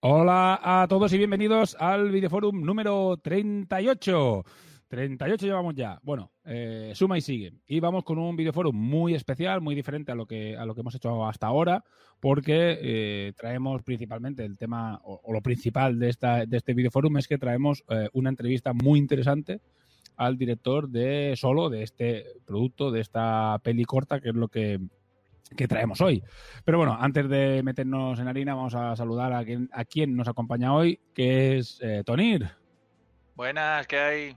Hola a todos y bienvenidos al Videoforum número 38. 38 llevamos ya. Bueno, eh, suma y sigue. Y vamos con un videoforum muy especial, muy diferente a lo que, a lo que hemos hecho hasta ahora, porque eh, traemos principalmente el tema, o, lo principal de, esta, de este videoforum es que traemos eh, una entrevista muy interesante al director de Solo, de este producto, de esta peli corta, que es lo que, que traemos hoy. Pero bueno, antes de meternos en harina, vamos a saludar a quien, a quien nos acompaña hoy, que es eh, Tonir. Buenas, ¿qué hay?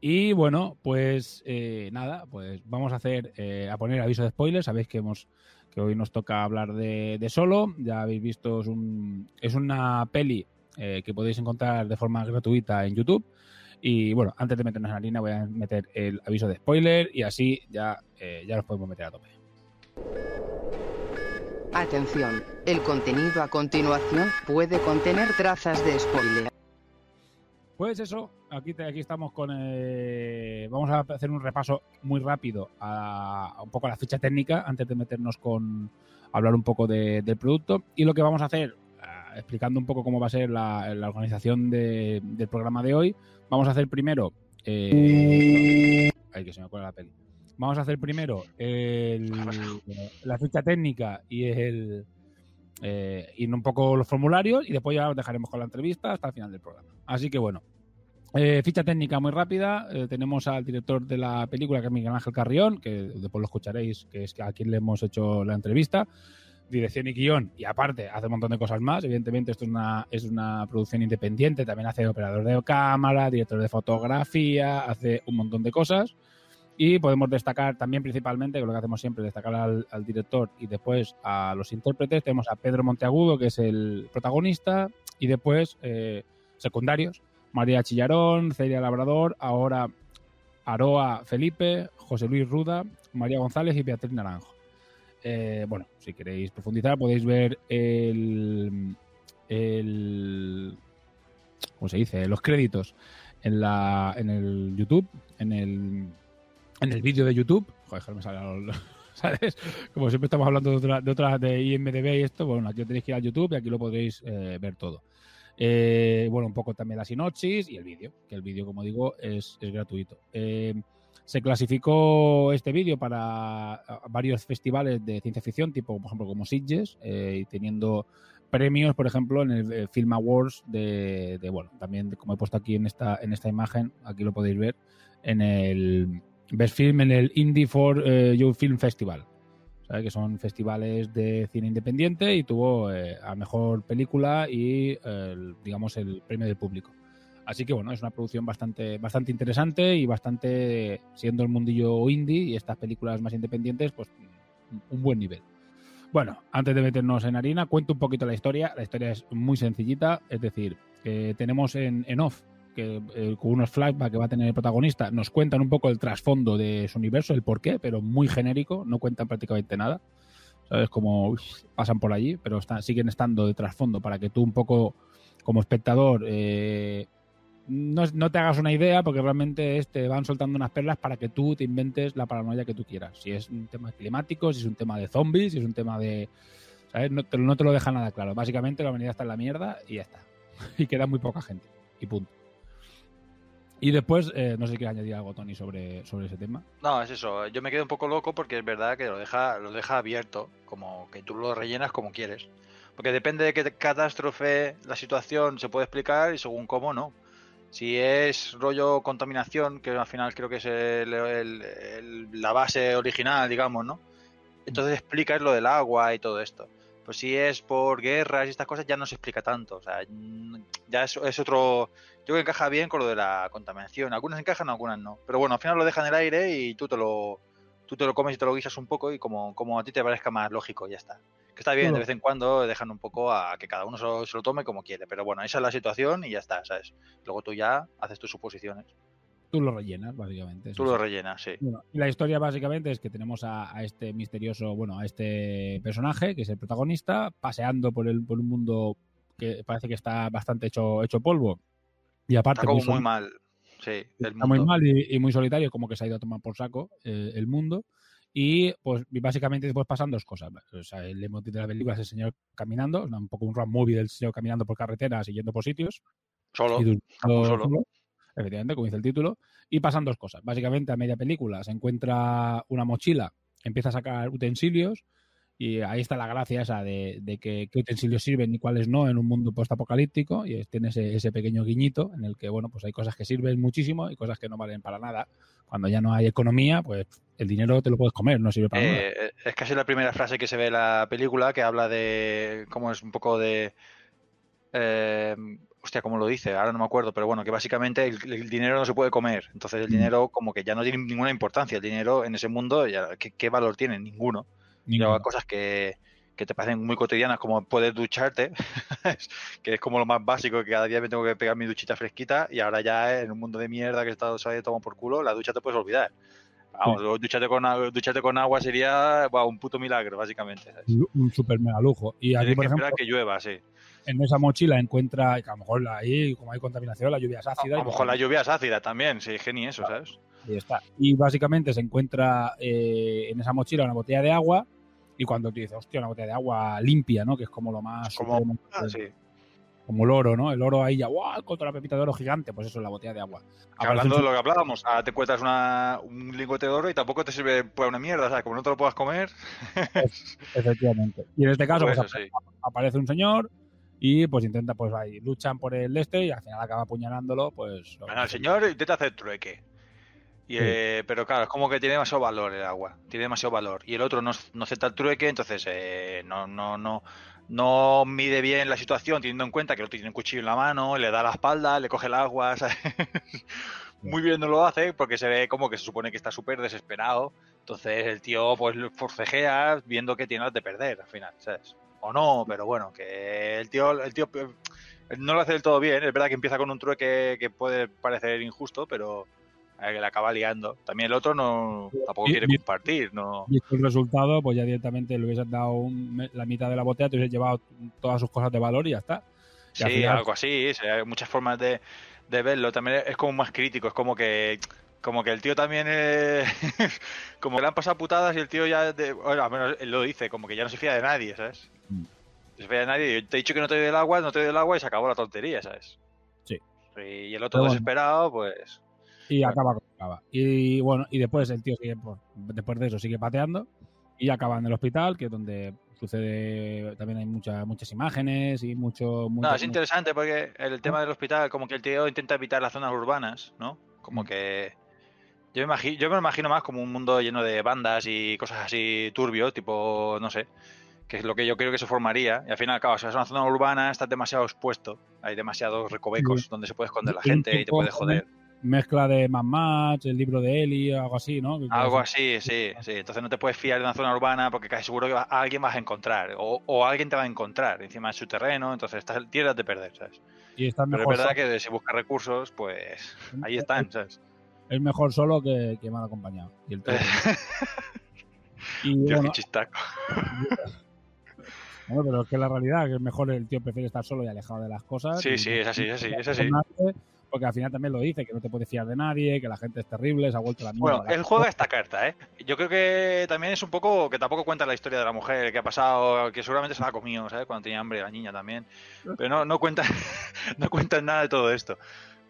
Y bueno, pues eh, nada, pues vamos a hacer eh, a poner aviso de spoilers. Sabéis que hemos que hoy nos toca hablar de, de solo. Ya habéis visto, es, un, es una peli que podéis encontrar de forma gratuita en YouTube. Y bueno, antes de meternos en la línea voy a meter el aviso de spoiler y así ya, ya nos podemos meter a tope. Atención, el contenido a continuación puede contener trazas de spoiler. Pues eso, aquí, te, aquí estamos con. Eh, vamos a hacer un repaso muy rápido a, a, un poco a la ficha técnica antes de meternos con. hablar un poco de, del producto. Y lo que vamos a hacer, uh, explicando un poco cómo va a ser la, la organización de, del programa de hoy, vamos a hacer primero. Eh, ay, que se me acuerda la peli. Vamos a hacer primero el, la ficha técnica y el. Eh, un poco los formularios y después ya os dejaremos con la entrevista hasta el final del programa. Así que bueno, eh, ficha técnica muy rápida. Eh, tenemos al director de la película, que es Miguel Ángel Carrión, que después lo escucharéis, que es a quien le hemos hecho la entrevista. Dirección y guion, y aparte hace un montón de cosas más. Evidentemente, esto es una, es una producción independiente. También hace operador de cámara, director de fotografía, hace un montón de cosas. Y podemos destacar también principalmente, que lo que hacemos siempre, destacar al, director y después a los intérpretes. Tenemos a Pedro Monteagudo, que es el protagonista, y después eh, secundarios, María Chillarón, Celia Labrador, ahora Aroa Felipe, José Luis Ruda, María González y Beatriz Naranjo. Eh, bueno, si queréis profundizar podéis ver el, el ¿cómo se dice? Los créditos en, la, en el YouTube, en el en el vídeo de YouTube, joder, me sale ¿sabes? Como siempre estamos hablando de otra, de otra de IMDB y esto, bueno, aquí tenéis que ir al YouTube y aquí lo podréis eh, ver todo. Eh, bueno, un poco también la sinopsis y el vídeo, que el vídeo, como digo, es, gratuito. Eh, se clasificó este vídeo para varios festivales de ciencia ficción, tipo, por ejemplo, como Sitges, y teniendo premios, por ejemplo, en el Film Awards de, de, bueno, también como he puesto aquí en esta, en esta imagen, aquí lo podéis ver, en el Best Film en el Indie for eh, Youth Film Festival, que son festivales de cine independiente y tuvo eh, a mejor película y el, digamos el premio del público. Así que bueno, es una producción bastante, bastante interesante y bastante, siendo el mundillo indie y estas películas más independientes, pues un buen nivel. Bueno, antes de meternos en harina, cuento un poquito la historia. La historia es muy sencillita, es decir, eh, tenemos en, en off que eh, con unos flashbacks que va a tener el protagonista nos cuentan un poco el trasfondo de su universo, el porqué, pero muy genérico, no cuentan prácticamente nada. ¿Sabes? Como pasan por allí, pero están, siguen estando de trasfondo para que tú un poco, como espectador, eh, no, te hagas una idea, porque realmente es, te van soltando unas perlas para que tú te inventes la paranoia que tú quieras. Si es un tema climático, si es un tema de zombies, si es un tema de. ¿Sabes? No te, no te lo deja nada claro. Básicamente la humanidad está en la mierda y ya está. Y queda muy poca gente. Y punto. Y después, eh, no sé qué añadir algo, Tony, sobre, sobre ese tema. No, es eso. Yo me quedo un poco loco porque es verdad que lo deja, lo deja abierto, como que tú lo rellenas como quieres. Porque depende de qué catástrofe la situación se puede explicar y según cómo no. Si es rollo contaminación, que al final creo que es el- el- el- la base original, digamos, ¿no? Entonces explicas lo del agua y todo esto. Pues si es por guerras y estas cosas, ya no se explica tanto. O sea, ya es, es otro. Yo creo que encaja bien con lo de la contaminación. Algunas encajan, algunas no. Pero bueno, al final lo dejan en el aire y tú te lo, tú te lo comes y te lo guisas un poco y como, como a ti te parezca más lógico, ya está. Que está bien, de vez en cuando dejan un poco a que cada uno se lo, se lo tome como quiere. Pero bueno, esa es la situación y ya está, ¿sabes? Luego tú ya haces tus suposiciones. Tú lo rellenas, básicamente. Tú lo rellenas, sí. Bueno, y la historia básicamente es que tenemos a, a este misterioso, bueno, a este personaje que es el protagonista, paseando por, el, por un mundo que parece que está bastante hecho, hecho polvo. Y aparte, Está como sol- muy mal. Sí, el está muy mundo. mal y, y muy solitario, como que se ha ido a tomar por saco eh, el mundo. Y pues básicamente después pasan dos cosas. O sea, el emoji de la película es el señor caminando, un poco un road movie del señor caminando por carreteras y yendo por sitios. Solo. Y muy durmiendo solo. efectivamente, como dice el título. Y pasan dos cosas. Básicamente, a media película se encuentra una mochila, empieza a sacar utensilios. Y ahí está la gracia esa de, de que qué utensilios sirven y cuáles no en un mundo postapocalíptico. Y tiene ese, ese pequeño guiñito en el que, bueno, pues hay cosas que sirven muchísimo y cosas que no valen para nada. Cuando ya no hay economía, pues el dinero te lo puedes comer, no sirve para nada. Eh, es casi la primera frase que se ve en la película que habla de cómo es un poco de eh, hostia cómo lo dice ahora no me acuerdo pero bueno que básicamente el, el dinero no se puede comer entonces el dinero como que ya no tiene ninguna importancia el dinero en ese mundo ya, ¿qué, qué valor tiene ninguno y luego hay cosas que que te parecen muy cotidianas como poder ducharte que es como lo más básico que cada día me tengo que pegar mi duchita fresquita y ahora ya en un mundo de mierda que está se toma por culo la ducha te puedes olvidar Vamos, ducharte con, agua- ducharte con agua sería un puto milagro, básicamente. ¿sabes? Un super mega lujo. Y aquí, Tienes por que ejemplo, que llueva, sí. en esa mochila encuentra, que a lo mejor ahí, como hay contaminación, la lluvia es ácida. A lo mejor la lluvia es ácida también, sí, geni eso, ¿sabes? Y está. Y básicamente se encuentra eh, en esa mochila una botella de agua. Y cuando tú dices, hostia, una botella de agua limpia, ¿no? Que es como lo más. Como, supremo, ah, sí. como el oro, ¿no? El oro ahí ya, ¡guau! Contra la pepita de oro gigante. Pues eso es la botella de agua. Hablando de lo que hablábamos, ahora te encuentras una, un lingote de oro y tampoco te sirve para una mierda, ¿sabes? Como no te lo puedas comer. Efectivamente. Y en este caso, Pues pues, eso, sí. aparece un señor y pues intenta, pues ahí, luchan por el este y al final acaba apuñalándolo, pues. Bueno, el señor intenta hacer trueque. Y, eh, pero claro, es como que tiene demasiado valor el agua, tiene demasiado valor. Y el otro no, no acepta el trueque, entonces eh, no, no, no, no mide bien la situación, teniendo en cuenta que el otro tiene un cuchillo en la mano, le da la espalda, le coge el agua, ¿sabes? Muy bien no lo hace porque se ve como que se supone que está súper desesperado. Entonces el tío pues forcejea viendo que tiene las de perder al final, ¿sabes? O no, pero bueno, que el tío, el tío eh, no lo hace del todo bien. Es verdad que empieza con un trueque que puede parecer injusto, pero eh, que le acaba liando. También el otro no tampoco Y- quiere y- compartir, no. Visto el resultado, pues ya directamente le hubieses dado un- la mitad de la botella, te hubieses llevado todas sus cosas de valor y ya está. Y Sí, final- algo así, sí, hay muchas formas de, de verlo. También es como más crítico, es como que como que el tío también como que le han pasado putadas y el tío ya de, bueno, al menos él lo dice, como que ya no se fía de nadie, ¿sabes? Mm. No se fía de nadie. Yo te he dicho que no te doy el agua, no te doy el agua y se acabó la tontería, ¿sabes? Sí. Y el otro bueno. desesperado, pues y acaba como acaba. Y bueno, y después el tío sigue, pues, después de eso, sigue pateando y acaba en el hospital, que es donde sucede, también hay muchas muchas imágenes y mucho... mucho No, es interesante porque el tema del hospital, como que el tío intenta evitar las zonas urbanas, ¿no? Como Mm. que. Yo me, imagino, yo me lo imagino más como un mundo lleno de bandas y cosas así turbio, tipo, no sé, que es lo que yo creo que se formaría. Y al final, claro, si vas a una zona urbana, estás demasiado expuesto. Hay demasiados recovecos Sí. donde se puede esconder la gente y te puede joder. Mezcla de Mad Max, el libro de Eli, algo así, ¿no? Que- Algo así, sí, sí. Entonces no te puedes fiar de una zona urbana porque casi seguro que a alguien vas a encontrar. O, o alguien te va a encontrar encima de su terreno, entonces estás, tienes de perder, ¿sabes? Y Pero es verdad que si buscas recursos, pues ahí están, ¿sabes? es mejor solo que, que mal acompañado. Y el y bueno, qué chistaco. bueno, pero es que la realidad que es mejor el tío prefiere estar solo y alejado de las cosas. Sí, sí, es así, es así, es así. Porque al final también lo dice, que no te puedes fiar de nadie, que la gente es terrible, se ha vuelto la mierda. Bueno, él juega esta carta, ¿eh? Yo creo que también es un poco que tampoco cuenta la historia de la mujer, que ha pasado, que seguramente se la ha comido, ¿sabes? Cuando tenía hambre la niña también. Pero no, no cuenta no cuentan nada de todo esto.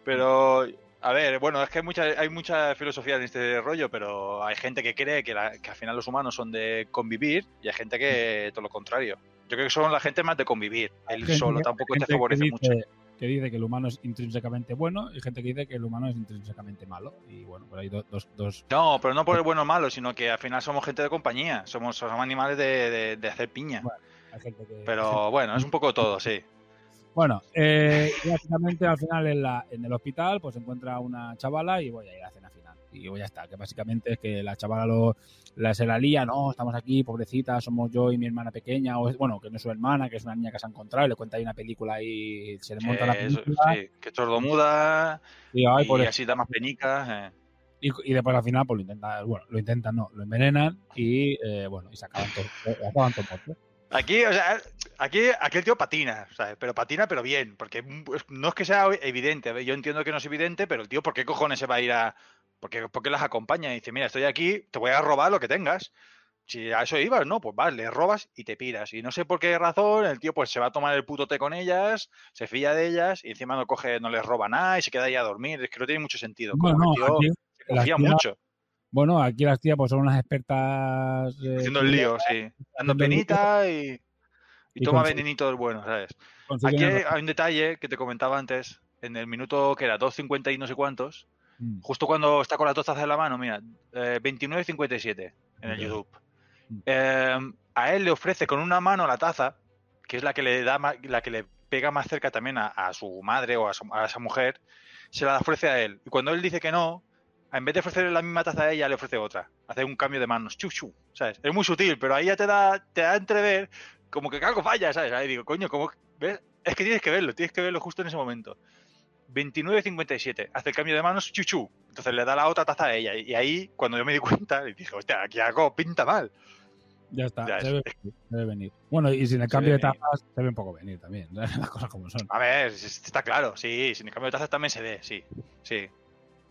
Pero, a ver, bueno, es que hay mucha, hay mucha filosofía en este rollo, pero hay gente que cree que, la- que al final los humanos son de convivir y hay gente que todo lo contrario. Yo creo que son la gente más de convivir. Él solo tampoco te favorece mucho. Que dice que el humano es intrínsecamente bueno y gente que dice que el humano es intrínsecamente malo. Y bueno, pues hay do- dos, dos... No, pero no por el bueno o malo, sino que al final somos gente de compañía. Somos, somos animales de, de- de hacer piña. hay gente que- Pero bueno, es un poco todo, sí. Bueno, eh, básicamente al final en, la, en el hospital pues encuentra una chavala y voy a ir a la Y ya está, que básicamente es que la chavala lo, la, se la lía, no, estamos aquí, pobrecita, somos yo y mi hermana pequeña, o es- bueno, que no es su hermana, que es una niña que se ha encontrado y le cuenta ahí una película y se le monta la eso- película. sí, que es sordomuda Y, ay, y pobre- así da más penicas. eh. y, y después al final pues lo intentan, bueno, lo intentan, no, lo envenenan y eh, bueno, y se acaban todos, eh, acaban todos. Aquí, o sea, aquí, aquí el tío patina, ¿sabes? Pero patina, pero bien, porque no es que sea evidente. Yo entiendo que no es evidente, pero el tío, ¿por qué cojones se va a ir a. ¿Por qué, por qué las acompaña? Y dice, mira, estoy aquí, te voy a robar lo que tengas. Si a eso ibas, ¿no? Pues vale, le robas y te piras. Y no sé por qué razón, el tío pues se va a tomar el puto té con ellas, se fía de ellas y encima no coge, no les roba nada y se queda ahí a dormir. Es que no tiene mucho sentido. Como Bueno, el tío aquí se confía mucho. Bueno, aquí las tías pues son unas expertas eh, Haciendo el lío, sí. Dando penita y, y Y toma venenito del bueno, ¿sabes? Aquí hay un detalle que te comentaba antes, en el minuto que era 2.50 y no sé cuántos, Mm. justo cuando está con las dos tazas en la mano, mira, eh, 29.57 en el. YouTube. Mm. Eh, a él le ofrece con una mano la taza, que es la que le da ma- la que le pega más cerca también a, a su madre o a, su- a esa mujer, se la ofrece a él. Y cuando él dice que no, en vez de ofrecerle la misma taza a ella, le ofrece otra. Hace un cambio de manos. Chu, chu, ¿sabes? Es muy sutil, pero ahí ya te da, te da entrever como que algo falla, ¿sabes? Ahí digo, coño, ¿cómo? ¿Ves? Es que tienes que verlo, tienes que verlo justo en ese momento. 29.57, hace el cambio de manos, chuchu. Entonces le da la otra taza a ella. Y ahí, cuando yo me di cuenta, dije, hostia, aquí algo pinta mal. Ya está, Ya se, debe, venir, se debe venir. Bueno, y sin el cambio de tapas, se ve un poco venir también. Las cosas como son. A ver, es- está claro, sí, sin el cambio de tazas también se ve, sí, sí.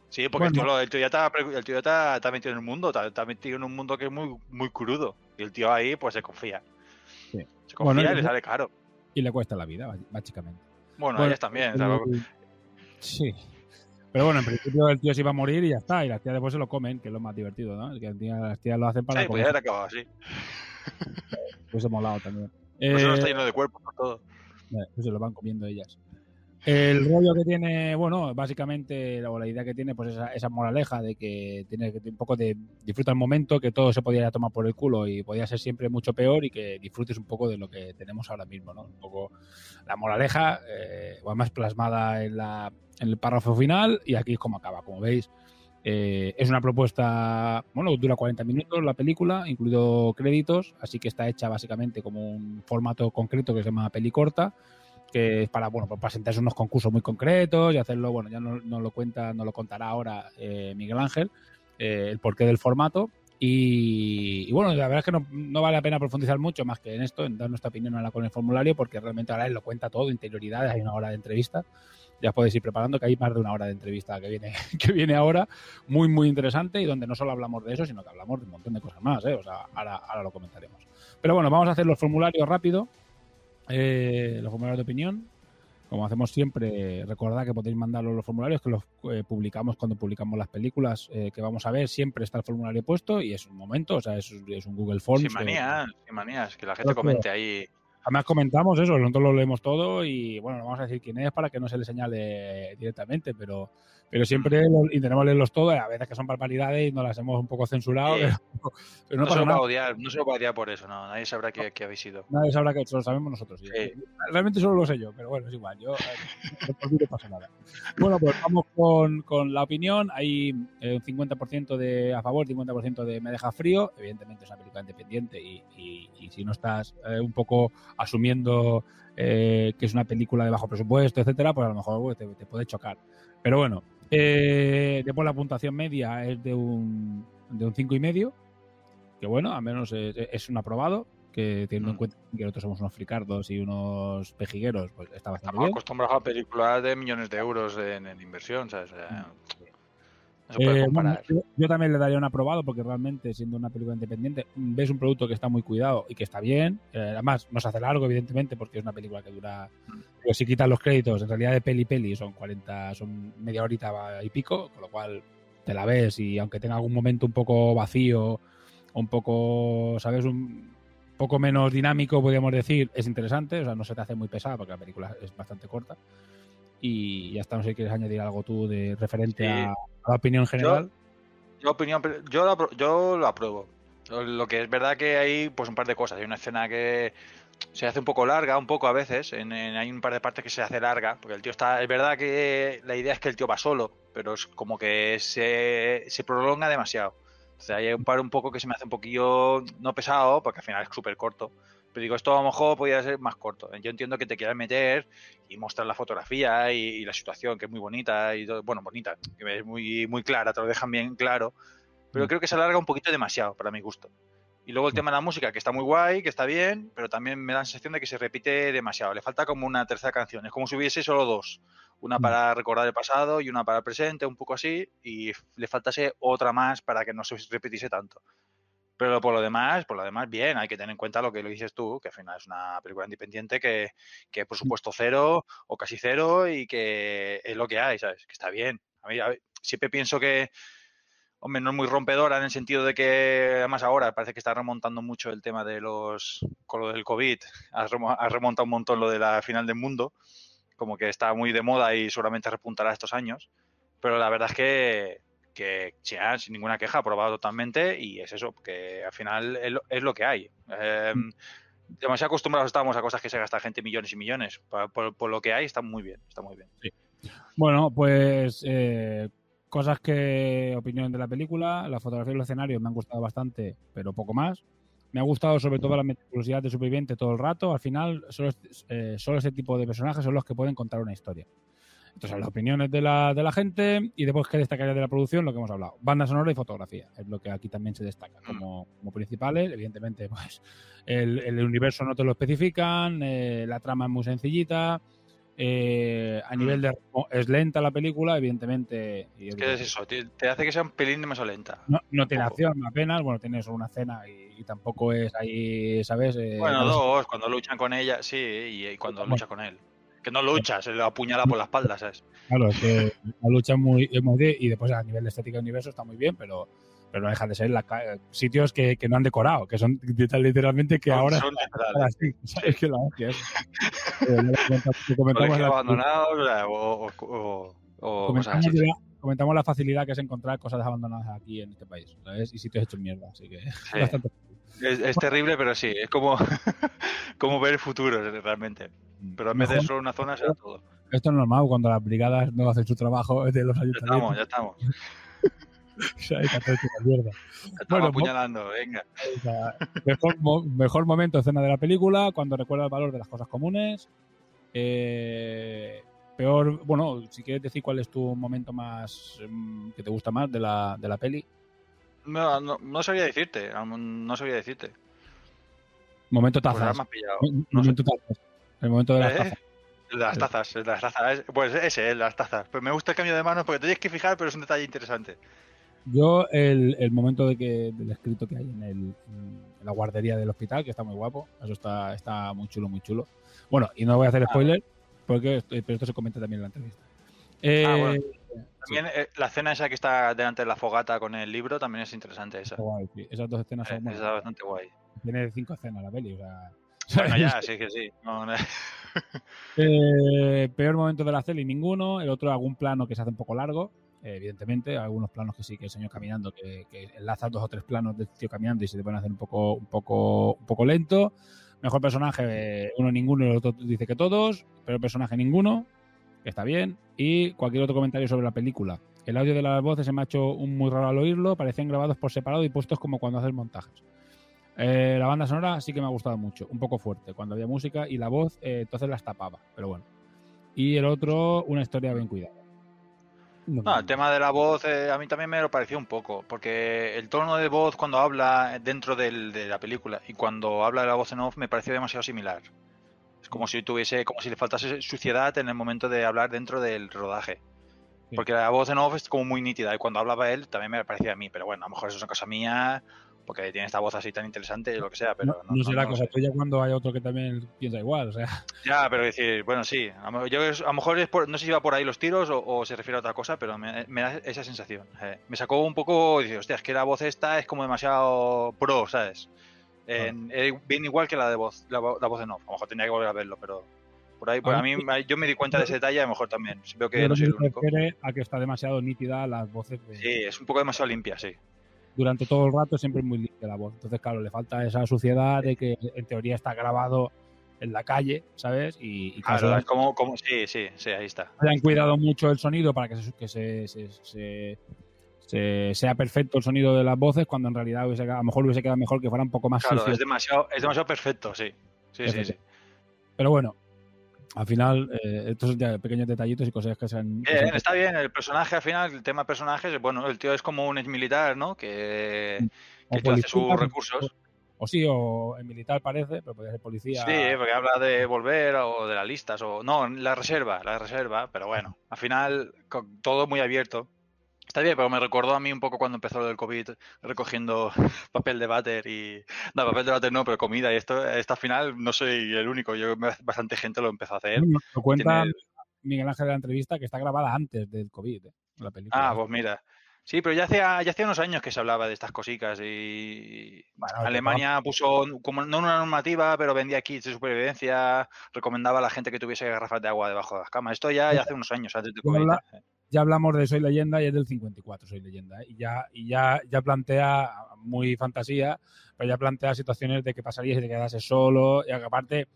Sí, porque el, tío, el tío ya está, el tío ya está, está metido en el mundo, está, está metido en un mundo que es muy, muy crudo. Y el tío ahí, pues se confía. Sí. Se confía Bueno, y le sale caro. Y le cuesta la vida, básicamente. Bueno, Bueno, ellas también. ¿sabes? Sí. Pero bueno, en principio el tío se iba a morir y ya está. Y las tías después se lo comen, que es lo más divertido, ¿no? Que las tías, lo hacen para Sí, pues ya acabado así. Pues molado también. Por eso no Eh, está lleno de cuerpos por todo. Eh, pues se lo van comiendo ellas. El rollo que tiene, bueno, básicamente, o la idea que tiene, pues esa, esa moraleja de que tiene que un poco de disfruta el momento, que todo se podía tomar por el culo y podía ser siempre mucho peor y que disfrutes un poco de lo que tenemos ahora mismo, ¿no? Un poco la moraleja, eh, o plasmada en, la, en el párrafo final y aquí es como acaba, como veis. Eh, es una propuesta, bueno, dura 40 minutos la película, incluido créditos, así que está hecha básicamente como un formato concreto que se llama peli corta, que es para, bueno, pues para presentarse unos concursos muy concretos y hacerlo, bueno, ya no, lo cuenta, no lo contará ahora eh, Miguel Ángel, eh, el porqué del formato. Y, bueno, la verdad es que no, no vale la pena profundizar mucho más que en esto, en dar nuestra opinión ahora con el formulario, porque realmente ahora él lo cuenta todo, interioridades, hay una hora de entrevista. Ya os podéis ir preparando que hay más de una hora de entrevista que viene, que viene ahora, muy, muy interesante y donde no solo hablamos de eso, sino que hablamos de un montón de cosas más, ¿eh? Ahora, ahora lo comentaremos. Pero bueno, vamos a hacer los formularios rápido, eh, los formularios de opinión. Como hacemos siempre, recordad que podéis mandar los formularios que los eh, publicamos cuando publicamos las películas eh, que vamos a ver. Siempre está el formulario puesto y es un momento, o sea, es, es un Google Forms. Sin que- manías, sin manías, que la gente que- comente ahí. Además comentamos eso, nosotros lo leemos todo y bueno, no vamos a decir quién es para que no se le señale directamente, pero, pero siempre intentamos leerlos todos, a veces que son barbaridades y nos las hemos un poco censurado, Sí. pero, pero no No, se lo va a odiar, no se lo va a odiar por eso, no. Nadie sabrá que, que habéis sido. Nadie sabrá que eso lo sabemos nosotros. sí. Sí. Realmente solo lo sé yo, pero bueno, es igual. Yo, eh, por mí no pasa nada. Bueno, pues vamos con, con la opinión. Hay eh, un 50% de a favor, 50% de me deja frío. Evidentemente es una película independiente y, y- y si no estás eh, un poco asumiendo eh, que es una película de bajo presupuesto, etcétera, pues a lo mejor pues, te, te puede chocar. Pero bueno, eh, después la puntuación media es de un, de un cinco y medio que bueno, al menos es, es un aprobado, que teniendo en Mm. cuenta que nosotros somos unos fricardos y unos pejigueros, pues está bastante Estamos bien. acostumbrados a películas de millones de euros en, en inversión, ¿sabes? Sea, no se puede Eh, bueno, yo, yo también le daría un aprobado porque realmente siendo una película independiente ves un producto que está muy cuidado y que está bien. Eh, además, no se hace largo, evidentemente, porque es una película que dura. Pero si quitas los créditos, en realidad de peli peli son 40, son media horita y pico, con lo cual te la ves y aunque tenga algún momento un poco vacío, un poco, ¿sabes? Un poco menos dinámico, podríamos decir, es interesante. O sea, no se te hace muy pesada porque la película es bastante corta. Y ya está, no sé si quieres añadir algo tú de referente Sí. a, a la opinión general. Yo, opinión, yo, lo, yo lo apruebo. Lo que es verdad que hay pues un par de cosas. Hay una escena que se hace un poco larga, un poco a veces. En, en- hay un par de partes que se hace larga. Porque el tío está. Es verdad que la idea es que el tío va solo, pero es como que se, se prolonga demasiado. O sea, hay un par un poco que se me hace un poquillo. No pesado, porque al final es súper corto. Pero digo, esto a lo mejor podría ser más corto. Yo entiendo que te quieras meter y mostrar la fotografía y, y la situación, que es muy bonita y todo- bueno, bonita, que es muy, muy clara, te lo dejan bien claro, pero Mm. creo que se alarga un poquito demasiado para mi gusto. Y luego el tema de la música, que está muy guay, que está bien, pero también me da la sensación de que se repite demasiado. Le falta como una tercera canción. Es como si hubiese solo dos. Una Mm. para recordar el pasado y una para el presente, un poco así, y le faltase otra más para que no se repitiese tanto. Pero por lo demás, por lo demás, bien, hay que tener en cuenta lo que lo dices tú, que al final es una película independiente que, que por supuesto cero o casi cero y que es lo que hay, ¿sabes? Que está bien. A mí, a ver, siempre pienso que, hombre, no es muy rompedora en el sentido de que, además ahora parece que está remontando mucho el tema de los, con lo del COVID, ha remontado un montón lo de la final del mundo, como que está muy de moda y seguramente repuntará estos años, pero la verdad es que, que sí, ah, sin ninguna queja, aprobado totalmente y es eso, que al final es lo, es lo que hay. Eh, demasiado acostumbrados estamos a cosas que se gasta gente millones y millones. Por, por- por lo que hay, está muy bien, está muy bien. Bueno, pues eh, cosas que opinión de la película, la fotografía y los escenarios me han gustado bastante, pero poco más. Me ha gustado sobre todo la meticulosidad de superviviente todo el rato. Al final, solo, eh, solo ese tipo de personajes son los que pueden contar una historia. Entonces, las opiniones de la, de la gente y después que destacaría de la producción, lo que hemos hablado. Banda sonora y fotografía, es lo que aquí también se destaca como, como principales. Evidentemente, pues el, el universo no te lo especifican, eh, la trama es muy sencillita, eh, a nivel de ritmo es lenta la película, evidentemente. y Es eso, te, te hace que sea un pelín demasiado lenta. no, no tiene acción apenas, bueno, tiene solo una cena y, y tampoco es ahí, ¿sabes? Eh, Bueno, dos, cuando luchan con ella, sí, y, y cuando lucha con él. Que no lucha, se le apuñala por la espalda, ¿sabes? Claro, es que la lucha es muy, es muy de- y después a nivel de estética del universo está muy bien, pero, pero no deja de ser la sitios que, que no han decorado, que son literalmente que ahora son así, ¿sabes? Que la hostia es. Eh, lo comentamos- lo la- abandonados o, cosas así. la, comentamos la facilidad que es encontrar cosas abandonadas aquí en este país, ¿sabes? Y sitios hechos mierda, así que Sí. bastante. Es, es terrible, pero sí, es como, como ver el futuro realmente. Pero en vez de solo una zona, será todo. Esto es normal cuando las brigadas no hacen su trabajo de los Ya ayuntamientos. estamos, ya estamos. Ya estamos Bueno, mo- apuñalando, venga. O sea, mejor, mo- mejor momento, escena de la película, cuando recuerda el valor de las cosas comunes. Eh, peor, bueno, si quieres decir cuál es tu momento más mm, que te gusta más de la, de la peli. No, no, no sabría decirte, no sabría decirte. Momento Pues tazas. me has pillado. Mo- No sé. momento tazas. El momento de las ¿Eh? tazas. Las tazas, de las tazas. Es- Pues ese, de las tazas. Pues me gusta el cambio de manos porque te tienes que fijar, pero es un detalle interesante. Yo, el, el momento de que, del escrito que hay en, el, en la guardería del hospital, que está muy guapo, eso está, está muy chulo, muy chulo. Bueno, y no voy a hacer spoiler, porque esto- pero esto se comenta también en la entrevista. Eh, Ah, bueno. También eh, la escena esa que está delante de la fogata con el libro también es interesante esa. guay. Esas dos escenas Eh, son buenas. Está bastante guay. Tiene cinco escenas la peli, o sea. Bueno, ya, sí que sí. No, no- Eh, peor momento de la peli, ninguno. El otro, algún plano que se hace un poco largo. eh, evidentemente, algunos planos que sí, que el señor caminando, que, que enlaza dos o tres planos del tío caminando y se te pueden hacer un poco, un poco, un poco lento. Mejor personaje, eh, uno ninguno y el otro dice que todos. Peor personaje, ninguno, que está bien. Y cualquier otro comentario sobre la película. El audio de las voces se me ha hecho un muy raro al oírlo. Parecían grabados por separado y puestos como cuando haces montajes. Eh, la banda sonora sí que me ha gustado mucho, un poco fuerte, cuando había música y la voz eh, entonces las tapaba, pero bueno. Y el otro, una historia bien cuidada. No, No, el tema de la voz eh, a mí también me lo pareció un poco, porque el tono de voz cuando habla dentro del- de la película y cuando habla de la voz en off me pareció demasiado similar. Es como si tuviese, como si le faltase suciedad en el momento de hablar dentro del rodaje. Sí. Porque la voz en off es como muy nítida y cuando hablaba él también me parecía a mí, pero bueno, a lo mejor eso es una cosa mía, porque tiene esta voz así tan interesante y lo que sea, pero no, no, no será no cosa tuya cuando hay otro que también piensa igual, o sea. Ya, pero decir, bueno, sí, a lo, yo, a lo mejor es por- no sé si va por ahí los tiros o, o se refiere a otra cosa, pero me, me da esa sensación. eh. Me sacó un poco, dice, hostia, es que la voz esta es como demasiado pro, ¿sabes? Eh, bien igual que la de voz, la, vo- la voz en off. A lo mejor tendría que volver a verlo, pero Por ahí, pues A a mí, yo me di cuenta de ese detalle, a lo mejor también. Veo que no soy el único. refiere a que está demasiado nítida las voces de- Sí, es un poco demasiado limpia, sí. Durante todo el rato siempre es muy limpia la voz. Entonces, claro, le falta esa suciedad de que en teoría está grabado en la calle, ¿sabes? Y, y claro, es como, como, sí, sí, sí, ahí está. hayan cuidado mucho el sonido para que, se, que se, se- se- se- sea perfecto el sonido de las voces, cuando en realidad hubiese, a lo mejor hubiese quedado mejor que fuera un poco más Claro, sucio. es demasiado, es demasiado perfecto, sí. Sí, sí, sí. Pero bueno, al final, eh, estos ya pequeños detallitos y cosas que se han. que se Bien, han- está bien. El personaje, al final, el tema personajes, bueno, el tío es como un ex militar, ¿no? Que, que tú haces sus recursos. O sí, o en militar parece, pero podría ser policía. Sí, porque habla de volver o de las listas o no, la reserva, la reserva, pero bueno, al final todo muy abierto. Está bien, pero me recordó a mí un poco cuando empezó lo del COVID recogiendo papel de váter y no, papel de váter no, pero comida y esto, al final no soy el único, yo bastante gente lo empezó a hacer. Lo cuenta Tiene- Miguel Ángel de la entrevista que está grabada antes del COVID, eh, la película. Ah, pues mira. Sí, pero ya hacía, ya hacía unos años que se hablaba de estas cositas y Bueno, Alemania puso como no una normativa, pero vendía kits de supervivencia, recomendaba a la gente que tuviese garrafas de agua debajo de las camas. Esto ya, ya hace unos años antes de COVID. habla- ya hablamos de Soy Leyenda y es del 54 Soy Leyenda. ¿eh? Y ya, y ya, ya plantea, muy fantasía, pero ya plantea situaciones de qué pasaría si te quedase solo. Y aparte,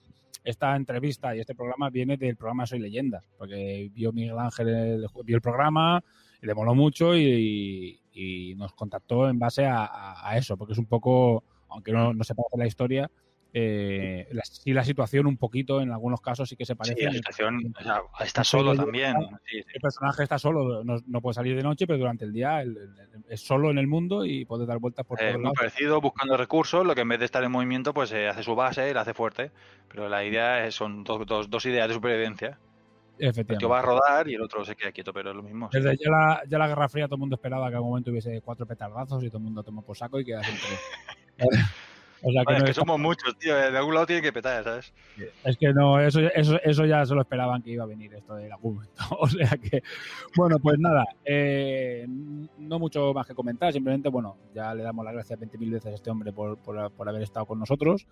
esta entrevista y este programa viene del programa Soy Leyenda, porque vio Miguel Ángel, el- vio el programa y le moló mucho y, y nos contactó en base a, a- a eso, porque es un poco, aunque no, no se parece la historia, eh, la, sí la situación un poquito en algunos casos sí que se parece. Sí, la situación, o sea, está solo también. Sí, sí. El personaje está solo, no, no puede salir de noche, pero durante el día el- el- es solo en el mundo y puede dar vueltas por Eh, todos lados. parecido, buscando recursos, lo que en vez de estar en movimiento, pues eh, hace su base, la hace fuerte. Pero la idea es, son dos, dos, dos ideas de supervivencia. El Efectivamente. tío va a rodar y el otro se queda quieto, pero es lo mismo. Desde ya la, ya la Guerra Fría todo el mundo esperaba que en algún momento hubiese cuatro petardazos y todo el mundo tomó por saco y queda siempre. o sea que Vale, es que es- somos muchos, tío. De algún lado tiene que petar, ¿sabes? Es que no, eso, eso, eso ya se lo esperaban que iba a venir esto en algún momento. O sea que, bueno, pues nada, eh, no mucho más que comentar, simplemente, bueno, ya le damos las gracias 20.000 veces a este hombre por, por, por haber estado con nosotros,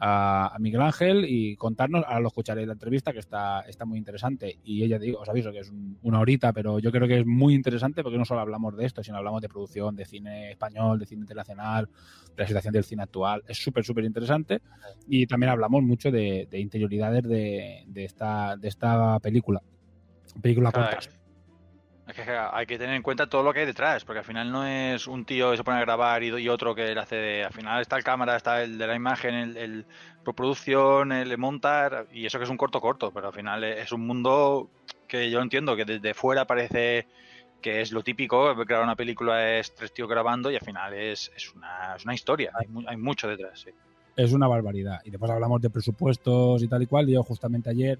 a, a Miguel Ángel, y contarnos, ahora lo escucharéis la entrevista, que está, está muy interesante, y ella digo, os aviso que es un- una horita, pero yo creo que es muy interesante porque no solo hablamos de esto, sino hablamos de producción, de cine español, de cine internacional, de la situación del cine actual, es súper, súper interesante, y también hablamos mucho de, de interioridades de, de esta, de esta película. Película Claro, corta. Hay que tener en cuenta todo lo que hay detrás, porque al final no es un tío que se pone a grabar y, y otro que le hace. Al final está el cámara, está el de la imagen, el, el producción, el montar, y eso que es un corto corto, pero al final es un mundo que yo entiendo que desde fuera parece que es lo típico, grabar una película es tres tíos grabando y al final es, es, una, es una historia, hay, mu- hay mucho detrás. sí. Es una barbaridad. Y después hablamos de presupuestos y tal y cual. Yo justamente ayer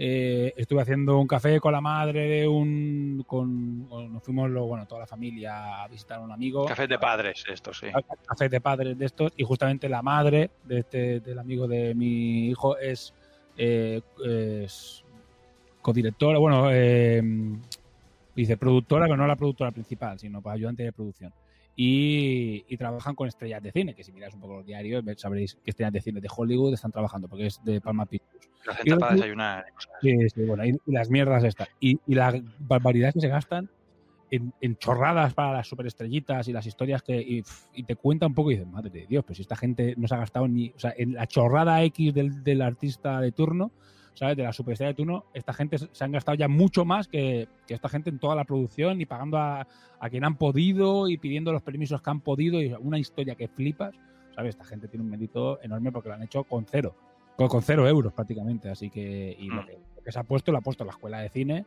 eh, estuve haciendo un café con la madre de un... Con, nos fuimos, lo- bueno, toda la familia a visitar a un amigo. Café de padres, esto sí. café de padres de estos y justamente la madre de este del amigo de mi hijo es, eh, es codirectora, bueno, eh, dice productora, pero no la productora principal, sino pues, ayudante de producción. Y, y trabajan con estrellas de cine, que si miráis un poco los diarios sabréis que estrellas de cine de Hollywood están trabajando, porque es de Palma Pictures. La Y gente los- para desayunar. y. Sí, sí, bueno, y, y las mierdas estas. Y, y la barbaridad que se gastan en, en chorradas para las superestrellitas y las historias que. Y, y te cuenta un poco y dices, madre de Dios, pues si esta gente no se ha gastado ni. O sea, en la chorrada X del, del artista de turno, ¿sabes? De la superestrella de turno, esta gente se han gastado ya mucho más que, que esta gente en toda la producción y pagando a, a quien han podido y pidiendo los permisos que han podido y una historia que flipas, ¿sabes? Esta gente tiene un mérito enorme porque lo han hecho con cero con, con cero euros prácticamente. Así que, y lo, Mm. que, lo que se ha puesto, lo ha puesto la Escuela de Cine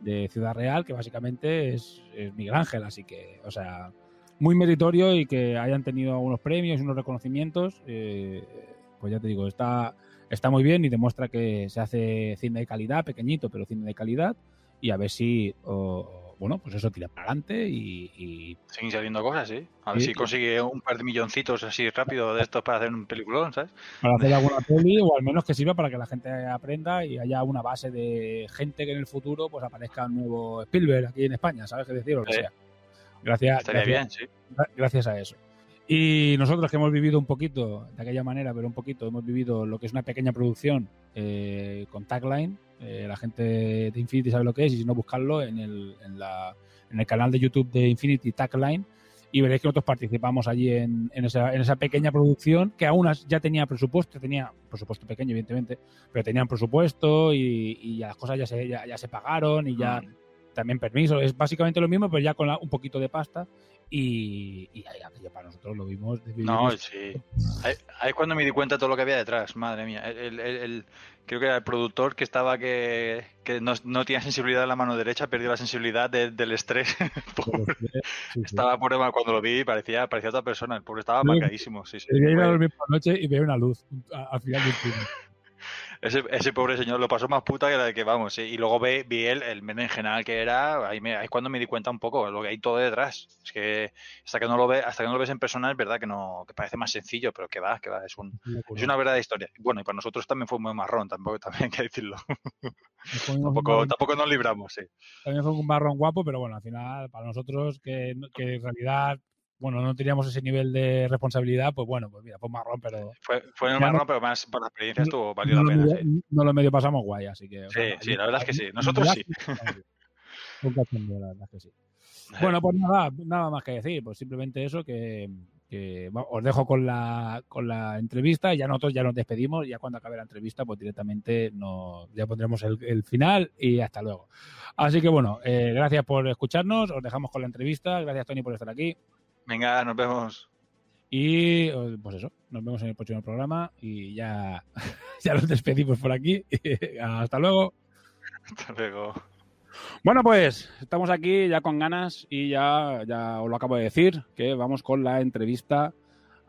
de Ciudad Real, que básicamente es, es Miguel Ángel. Así que, o sea, muy meritorio y que hayan tenido unos premios y unos reconocimientos. eh, pues ya te digo, está, está muy bien y demuestra que se hace cine de calidad, pequeñito, pero cine de calidad. Y a ver si, bueno, pues eso tira para adelante y, y Siguen saliendo cosas, sí. A ver Sí. si consigue un par de milloncitos así rápido de estos para hacer un peliculón, ¿sabes? para hacer alguna peli o al menos que sirva para que la gente aprenda y haya una base de gente que en el futuro pues aparezca un nuevo Spielberg aquí en España, ¿sabes qué decir? O lo que Sí. sea. Gracias, Estaría gracias, bien, sí. gra- gracias a eso. Y nosotros que hemos vivido un poquito, de aquella manera, pero un poquito, hemos vivido lo que es una pequeña producción eh, con tagline. Eh, la gente de Infinity sabe lo que es y si no, buscarlo en el, en, la, en el canal de YouTube de Infinity Tagline y veréis que nosotros participamos allí en, en, esa, en esa pequeña producción que aún ya tenía presupuesto, tenía presupuesto pequeño evidentemente, pero tenían presupuesto y, y ya las cosas ya se, ya, ya se pagaron y ya también permiso, es básicamente lo mismo pero ya con la- un poquito de pasta y, y ahí aquello para nosotros lo vimos. No, sí. Ahí, ahí es cuando me di cuenta de todo lo que había detrás, madre mía. El, el- creo que era el productor que estaba que, que no, no tenía sensibilidad en la mano derecha, perdió la sensibilidad de- del estrés. Pobre. Sí, sí. Estaba por cuando lo vi parecía, parecía otra persona, el pobre estaba marcadísimo. Sí, sí. Ir a dormir por la noche y ver una luz al final del túnel. Ese, ese pobre señor lo pasó más puta que la de que vamos. sí. Y luego ve, vi el, el general que era, ahí, me, ahí es cuando me di cuenta un poco lo que hay todo detrás. Es que hasta que no lo ve, hasta que no lo ves en persona es verdad que no, que parece más sencillo, pero que va, que va, es un, es una verdadera historia. Bueno, y para nosotros también fue muy marrón, tampoco también hay que decirlo. Tampoco, tampoco nos libramos, sí. también fue un marrón guapo, pero bueno, al final, para nosotros que, que en realidad, bueno, no teníamos ese nivel de responsabilidad, pues bueno, pues mira, fue marrón, pero Fue, fue un marrón, pero más por la experiencia estuvo, valió no, la lo pena, medio, sí. no lo medio pasamos guay, así que... o Sí, sea, sí, la verdad es que sí. Nosotros sí. cachondeo, la verdad es que sí. Bueno, pues nada, nada más que decir, pues simplemente eso, que, os dejo con la, con la entrevista, y ya nosotros ya nos despedimos, ya cuando acabe la entrevista, pues directamente nos, ya pondremos el, el final y hasta luego. Así que bueno, eh, gracias por escucharnos, os dejamos con la entrevista, gracias Tony por estar aquí. Venga, nos vemos. Y eh, pues eso, nos vemos en el próximo programa y ya, ya nos despedimos por aquí. Hasta luego. Hasta luego. Bueno, pues estamos aquí ya con ganas y ya, ya os lo acabo de decir, que vamos con la entrevista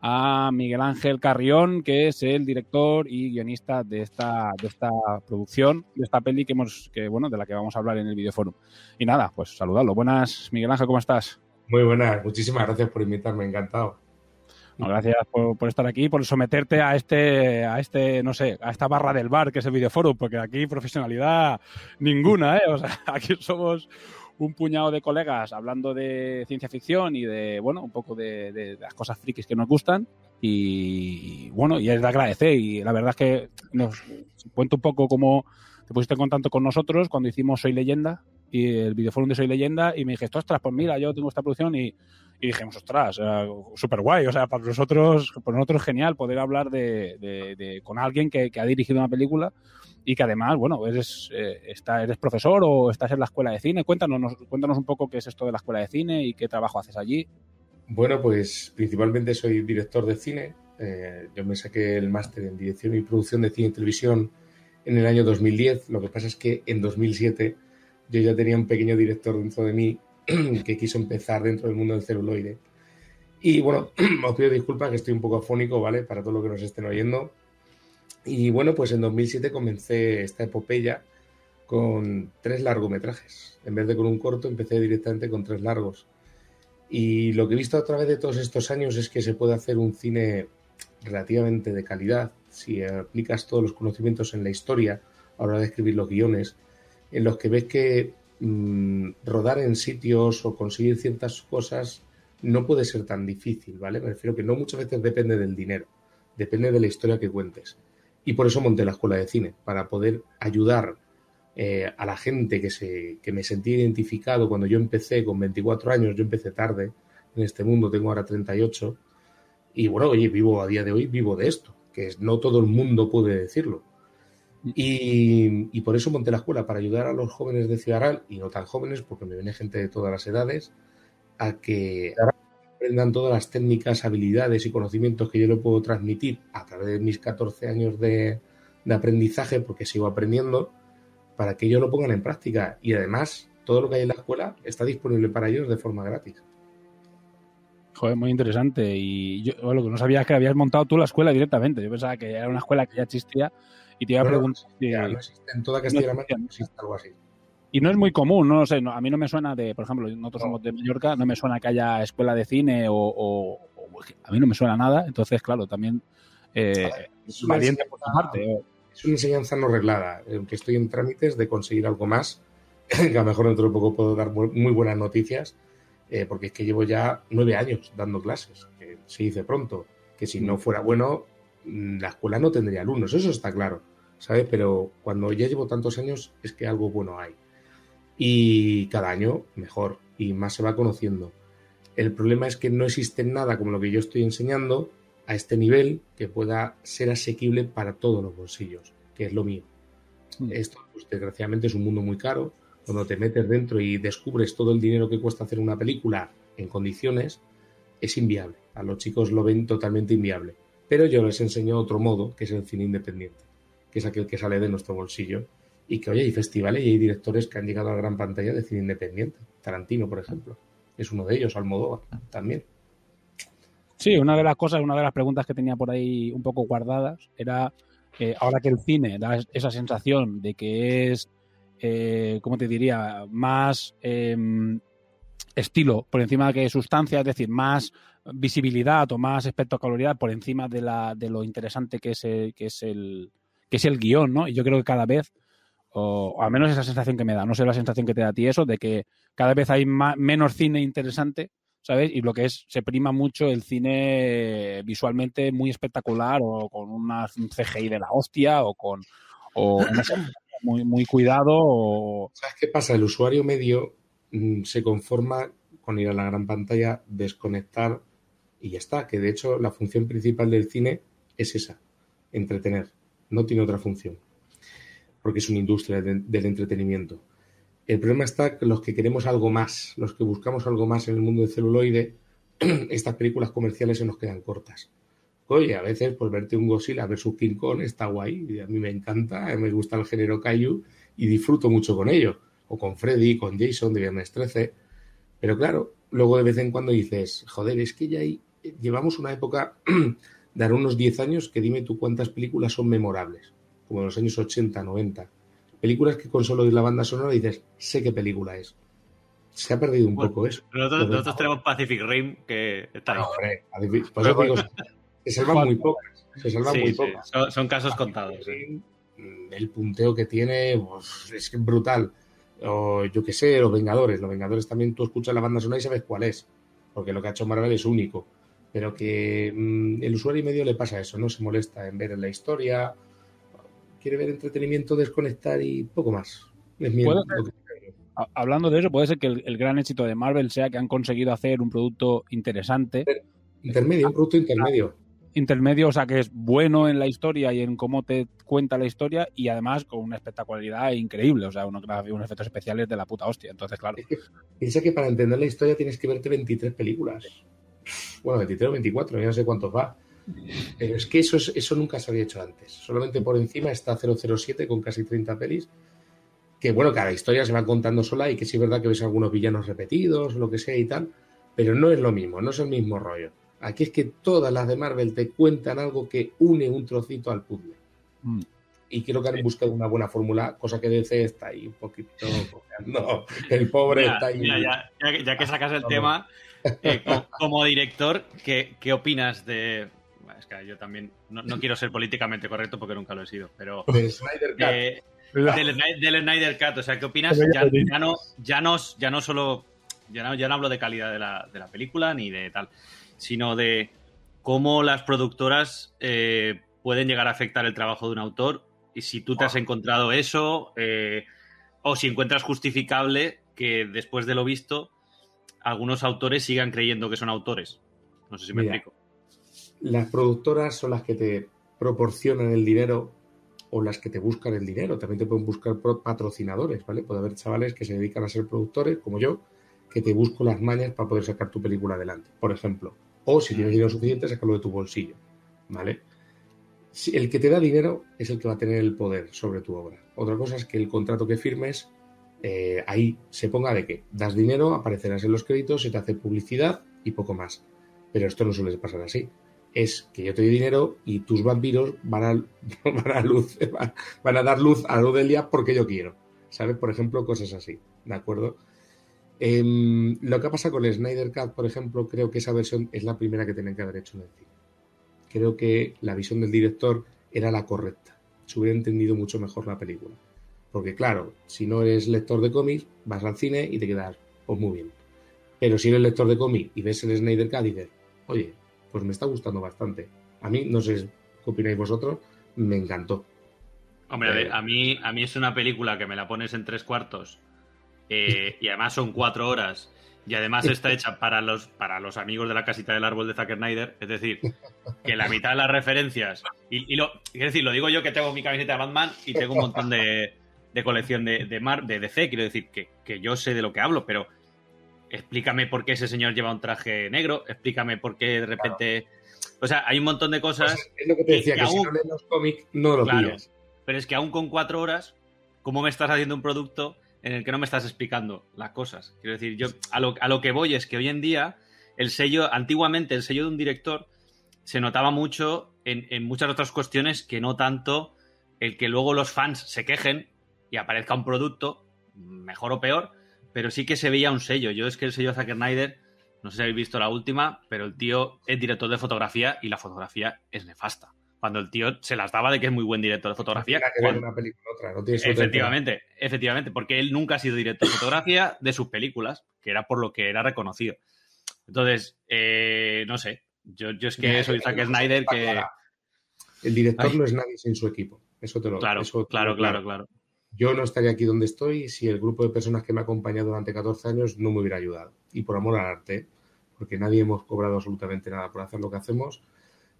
a Miguel Ángel Carrión, que es el director y guionista de esta, de esta producción, de esta peli que hemos, que bueno, de la que vamos a hablar en el videoforum. Y nada, pues saludarlo. Buenas, Miguel Ángel, ¿cómo estás? Muy buenas, muchísimas gracias por invitarme, encantado. No, gracias por, por estar aquí, por someterte a este, a este, no sé, a esta barra del bar que es el videoforum, porque aquí profesionalidad ninguna, ¿eh? O sea, aquí somos un puñado de colegas hablando de ciencia ficción y de, bueno, un poco de, de las cosas frikis que nos gustan. Y bueno, y es de agradecer. Y la verdad es que nos cuento un poco cómo te pusiste en contacto con nosotros cuando hicimos Soy Leyenda y el videoforum de Soy Leyenda. Y me dijiste, ostras, pues mira, yo tengo esta producción y, y dijimos, ostras, súper guay. O sea, para nosotros, para nosotros genial poder hablar de, de- de- con alguien que, que ha dirigido una película y que además, bueno, eres, eh, está, eres profesor o estás en la escuela de cine. Cuéntanos, nos- cuéntanos un poco qué es esto de la escuela de cine y qué trabajo haces allí. Bueno, pues principalmente soy director de cine. Eh, yo me saqué el máster en dirección y producción de cine y televisión en el año 2010. Lo que pasa es que en 2007 yo ya tenía un pequeño director dentro de mí que quiso empezar dentro del mundo del celuloide. Y bueno, os pido disculpas que estoy un poco afónico, ¿vale? Para todos los que nos estén oyendo. Y bueno, pues en 2007 comencé esta epopeya con tres largometrajes. En vez de con un corto, empecé directamente con tres largos. Y lo que he visto a través de todos estos años es que se puede hacer un cine relativamente de calidad si aplicas todos los conocimientos en la historia a la hora de escribir los guiones, en los que ves que mm, rodar en sitios o conseguir ciertas cosas no puede ser tan difícil, ¿vale? Me refiero que no muchas veces depende del dinero, depende de la historia que cuentes. Y por eso monté la escuela de cine, para poder ayudar eh, a la gente que, se, que me sentí identificado cuando yo empecé con 24 años, yo empecé tarde en este mundo, tengo ahora 38, y bueno, oye, vivo a día de hoy, vivo de esto, que es- no todo el mundo puede decirlo. Y, y por eso monté la escuela, para ayudar a los jóvenes de Ciudad y no tan jóvenes, porque me viene gente de todas las edades, a que aprendan todas las técnicas, habilidades y conocimientos que yo le puedo transmitir a través de mis 14 años de, de aprendizaje, porque sigo aprendiendo, para que ellos lo pongan en práctica. Y además, todo lo que hay en la escuela está disponible para ellos de forma gratis. Joder, muy interesante. Y yo lo que no sabía es que habías montado tú la escuela directamente. Yo pensaba que era una escuela que ya existía y te iba a No, no, preguntar. no existe en toda Castilla-La Mancha, no existe algo así. Y no es muy común, no lo sé. no- a mí no me suena de, por ejemplo, nosotros somos de Mallorca, no me suena que haya escuela de cine o, o- o- a mí no me suena nada. Entonces, claro, también eh, Es una valiente por tu enseñanza- parte. Es una enseñanza no reglada, aunque estoy en trámites de conseguir algo más, que a lo mejor dentro de poco puedo dar mu- muy buenas noticias, eh, porque es que llevo ya nueve años dando clases, que se dice pronto, que si no fuera bueno, mm, la escuela no tendría alumnos, eso está claro, ¿sabes? Pero cuando ya llevo tantos años es que algo bueno hay. Y cada año mejor y más se va conociendo. El problema es que no existe nada como lo que yo estoy enseñando a este nivel que pueda ser asequible para todos los bolsillos, que es lo mío. Esto, pues, desgraciadamente, es un mundo muy caro. Cuando te metes dentro y descubres todo el dinero que cuesta hacer una película en condiciones, es inviable. A los chicos lo ven totalmente inviable. Pero yo les enseño otro modo, que es el cine independiente, que es aquel que sale de nuestro bolsillo. Y que, oye, hay festivales y hay directores que han llegado a la gran pantalla de cine independiente. Tarantino, por ejemplo, es uno de ellos, Almodóvar también. Sí, una de las cosas, una de las preguntas que tenía por ahí un poco guardadas era que ahora que el cine da esa sensación de que es, eh, ¿cómo te diría?, más em, estilo por encima que sustancia, es decir, más visibilidad o más espectacularidad por encima de, la, de lo interesante que es, el, que, es el, que es el guion, ¿no? Y yo creo que cada vez, o, al menos esa sensación que me da, no sé la sensación que te da a ti eso, de que cada vez hay menos cine interesante ¿sabes? Y lo que es, se prima mucho el cine visualmente muy espectacular o con una, un CGI de la hostia o con o muy, muy cuidado. O... ¿Sabes qué pasa? El usuario medio mm, se conforma con ir a la gran pantalla, desconectar y ya está. Que de hecho la función principal del cine es esa, entretener. No tiene otra función. Porque es una industria del entretenimiento. El problema está que los que queremos algo más, los que buscamos algo más en el mundo del celuloide, estas películas comerciales se nos quedan cortas. Oye, a veces pues verte un Godzilla versus King Kong está guay, y a mí me encanta, me gusta el género Kaiju y disfruto mucho con ello. O con Freddy, con Jason de Viernes 13. Pero claro, luego de vez en cuando dices, joder, es que ya hay, llevamos una época de unos 10 años que dime tú cuántas películas son memorables, como en los años 80, 90 películas que con solo oír la banda sonora dices, sé qué película es. Se ha perdido un poco eso. Nosotros, tenemos Pacific Rim, que está ahí. pues digo, se salvan muy pocas. Se salvan muy pocas. Son, casos contados. Mm, el punteo que tiene pues, es brutal. O yo qué sé, Los Vengadores. Los Vengadores también tú escuchas la banda sonora y sabes cuál es. Porque lo que ha hecho Marvel es único. Pero que mm, el usuario medio le pasa eso, no se molesta en ver la historia quiere ver entretenimiento, desconectar y poco más. hablando de eso, puede ser que el, gran éxito de Marvel sea que han conseguido hacer un producto interesante. Intermedio, un producto intermedio. Intermedio, o sea, que es bueno en la historia y en cómo te cuenta la historia y además con una espectacularidad increíble, o sea, unos, unos efectos especiales de la puta hostia. Entonces, claro. piensa que para entender la historia tienes que verte 23 películas. Bueno, 23 o 24, yo no sé cuántos va. Pero es que eso, eso nunca se había hecho antes. Solamente por encima está 007 con casi 30 pelis. Que bueno, cada historia se va contando sola y que sí es verdad que ves algunos villanos repetidos, lo que sea y tal. Pero no es lo mismo, no es el mismo rollo. Aquí es que todas las de Marvel te cuentan algo que une un trocito al puzzle. Mm. Y creo que han buscado una buena fórmula, cosa que DC está ahí un poquito. No, el pobre está ahí. ya, que sacas el tema, eh, como, director, ¿qué, ¿qué opinas de, es que yo también no, quiero ser políticamente correcto porque nunca lo he sido, pero... Del Snyder Cut. Eh, del, Snyder Cut, o sea, ¿qué opinas? Ya, no, ya, no, ya no solo... Ya no, ya no hablo de calidad de la, de la película ni de tal, sino de cómo las productoras eh, pueden llegar a afectar el trabajo de un autor y si tú te has encontrado eso eh, o si encuentras justificable que después de lo visto algunos autores sigan creyendo que son autores. No sé si me explico las productoras son las que te proporcionan el dinero o las que te buscan el dinero. También te pueden buscar patrocinadores, ¿vale? Puede haber chavales que se dedican a ser productores, como yo, que te busco las mañas para poder sacar tu película adelante, por ejemplo. O si tienes dinero suficiente, sacarlo de tu bolsillo, ¿vale? el que te da dinero es el que va a tener el poder sobre tu obra. Otra cosa es que el contrato que firmes, eh, ahí se ponga de que das dinero, aparecerás en los créditos, se te hace publicidad y poco más. Pero esto no suele pasar así es que yo te doy dinero y tus vampiros van a, luz, van a dar luz a lo del día porque yo quiero. ¿Sabes? Por ejemplo, cosas así. ¿De acuerdo? Em, lo que pasa con el Snyder Cut, por ejemplo, creo que esa versión es la primera que tienen que haber hecho en el cine. Creo que la visión del director era la correcta. Se hubiera entendido mucho mejor la película. Porque, claro, si no eres lector de cómics, vas al cine y te quedas, pues muy bien. Pero si eres lector de cómics y ves el Snyder Cut y dices, oye, pues me está gustando bastante. A mí, no sé qué opináis vosotros, me encantó. Hombre, a, mí, a mí es una película que me la pones en tres cuartos eh, y además son cuatro horas y además está hecha para los, para los amigos de la casita del árbol de Zack Snyder. Es decir, que la mitad de las referencias. Y, lo, es decir, lo digo yo que tengo mi camiseta de Batman y tengo un montón de, de colección de, de, Mar, de DC. Quiero decir que, que, yo sé de lo que hablo, pero explícame por qué ese señor lleva un traje negro. Explícame por qué de repente. O sea, hay un montón de cosas. Pues es lo que te decía, que, si no lees los cómics, no lo claro, Pero es que aún con cuatro horas, ¿cómo me estás haciendo un producto en el que no me estás explicando las cosas. Quiero decir, yo a lo, a lo que voy es que hoy en día el sello, antiguamente el sello de un director se notaba mucho en, muchas otras cuestiones que no tanto el que luego los fans se quejen y aparezca un producto, mejor o peor, pero sí que se veía un sello. Yo es que el sello de Zack Snyder, no sé si habéis visto la última, pero el tío es director de fotografía y la fotografía es nefasta cuando el tío se las daba de que es muy buen director de fotografía. una película otra, no efectivamente, efectivamente, porque él nunca ha sido director de fotografía de sus películas, que era por lo que era reconocido. Entonces, eh, no sé, yo, yo es que soy Zack Snyder que... El director no es nadie sin su equipo, eso te lo Claro, claro, claro, claro. Yo no estaría aquí donde estoy si el grupo de personas que me ha acompañado durante 14 años no me hubiera ayudado. Y por amor al arte, porque nadie hemos cobrado absolutamente nada por hacer lo que hacemos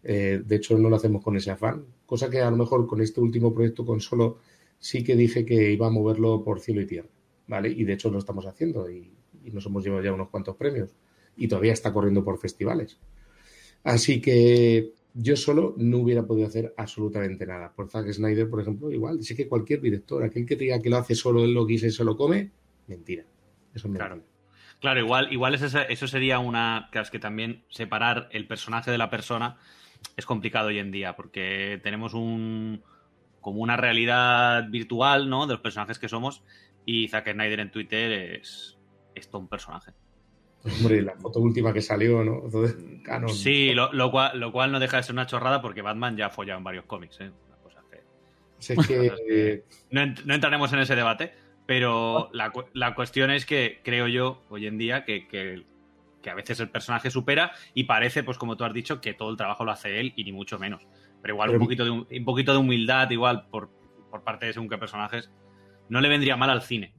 eh, de hecho, no lo hacemos con ese afán, cosa que a lo mejor con este último proyecto con solo sí que dije que iba a moverlo por cielo y tierra, ¿vale? Y de hecho lo estamos haciendo y, nos hemos llevado ya unos cuantos premios y todavía está corriendo por festivales. Así que yo solo no hubiera podido hacer absolutamente nada. Por Zack Snyder, por ejemplo, igual. Sí que cualquier director, aquel que diga que lo hace solo él lo y se lo come, mentira. Eso es claro. Claro, igual, igual eso sería una. Que es que también separar el personaje de la persona es complicado hoy en día porque tenemos un como una realidad virtual, ¿no? De los personajes que somos y Zack Snyder en Twitter es, es todo un personaje. Hombre, la foto última que salió, ¿no? Sí, lo, cual, lo cual no deja de ser una chorrada porque Batman ya ha follado en varios cómics, ¿eh? no, entraremos en ese debate, pero la, la, cuestión es que creo yo hoy en día que, que que a veces el personaje supera y parece, pues como tú has dicho, que todo el trabajo lo hace él y ni mucho menos. Pero igual un, poquito de, un, poquito de humildad, igual por, parte de según qué personajes, no le vendría mal al cine.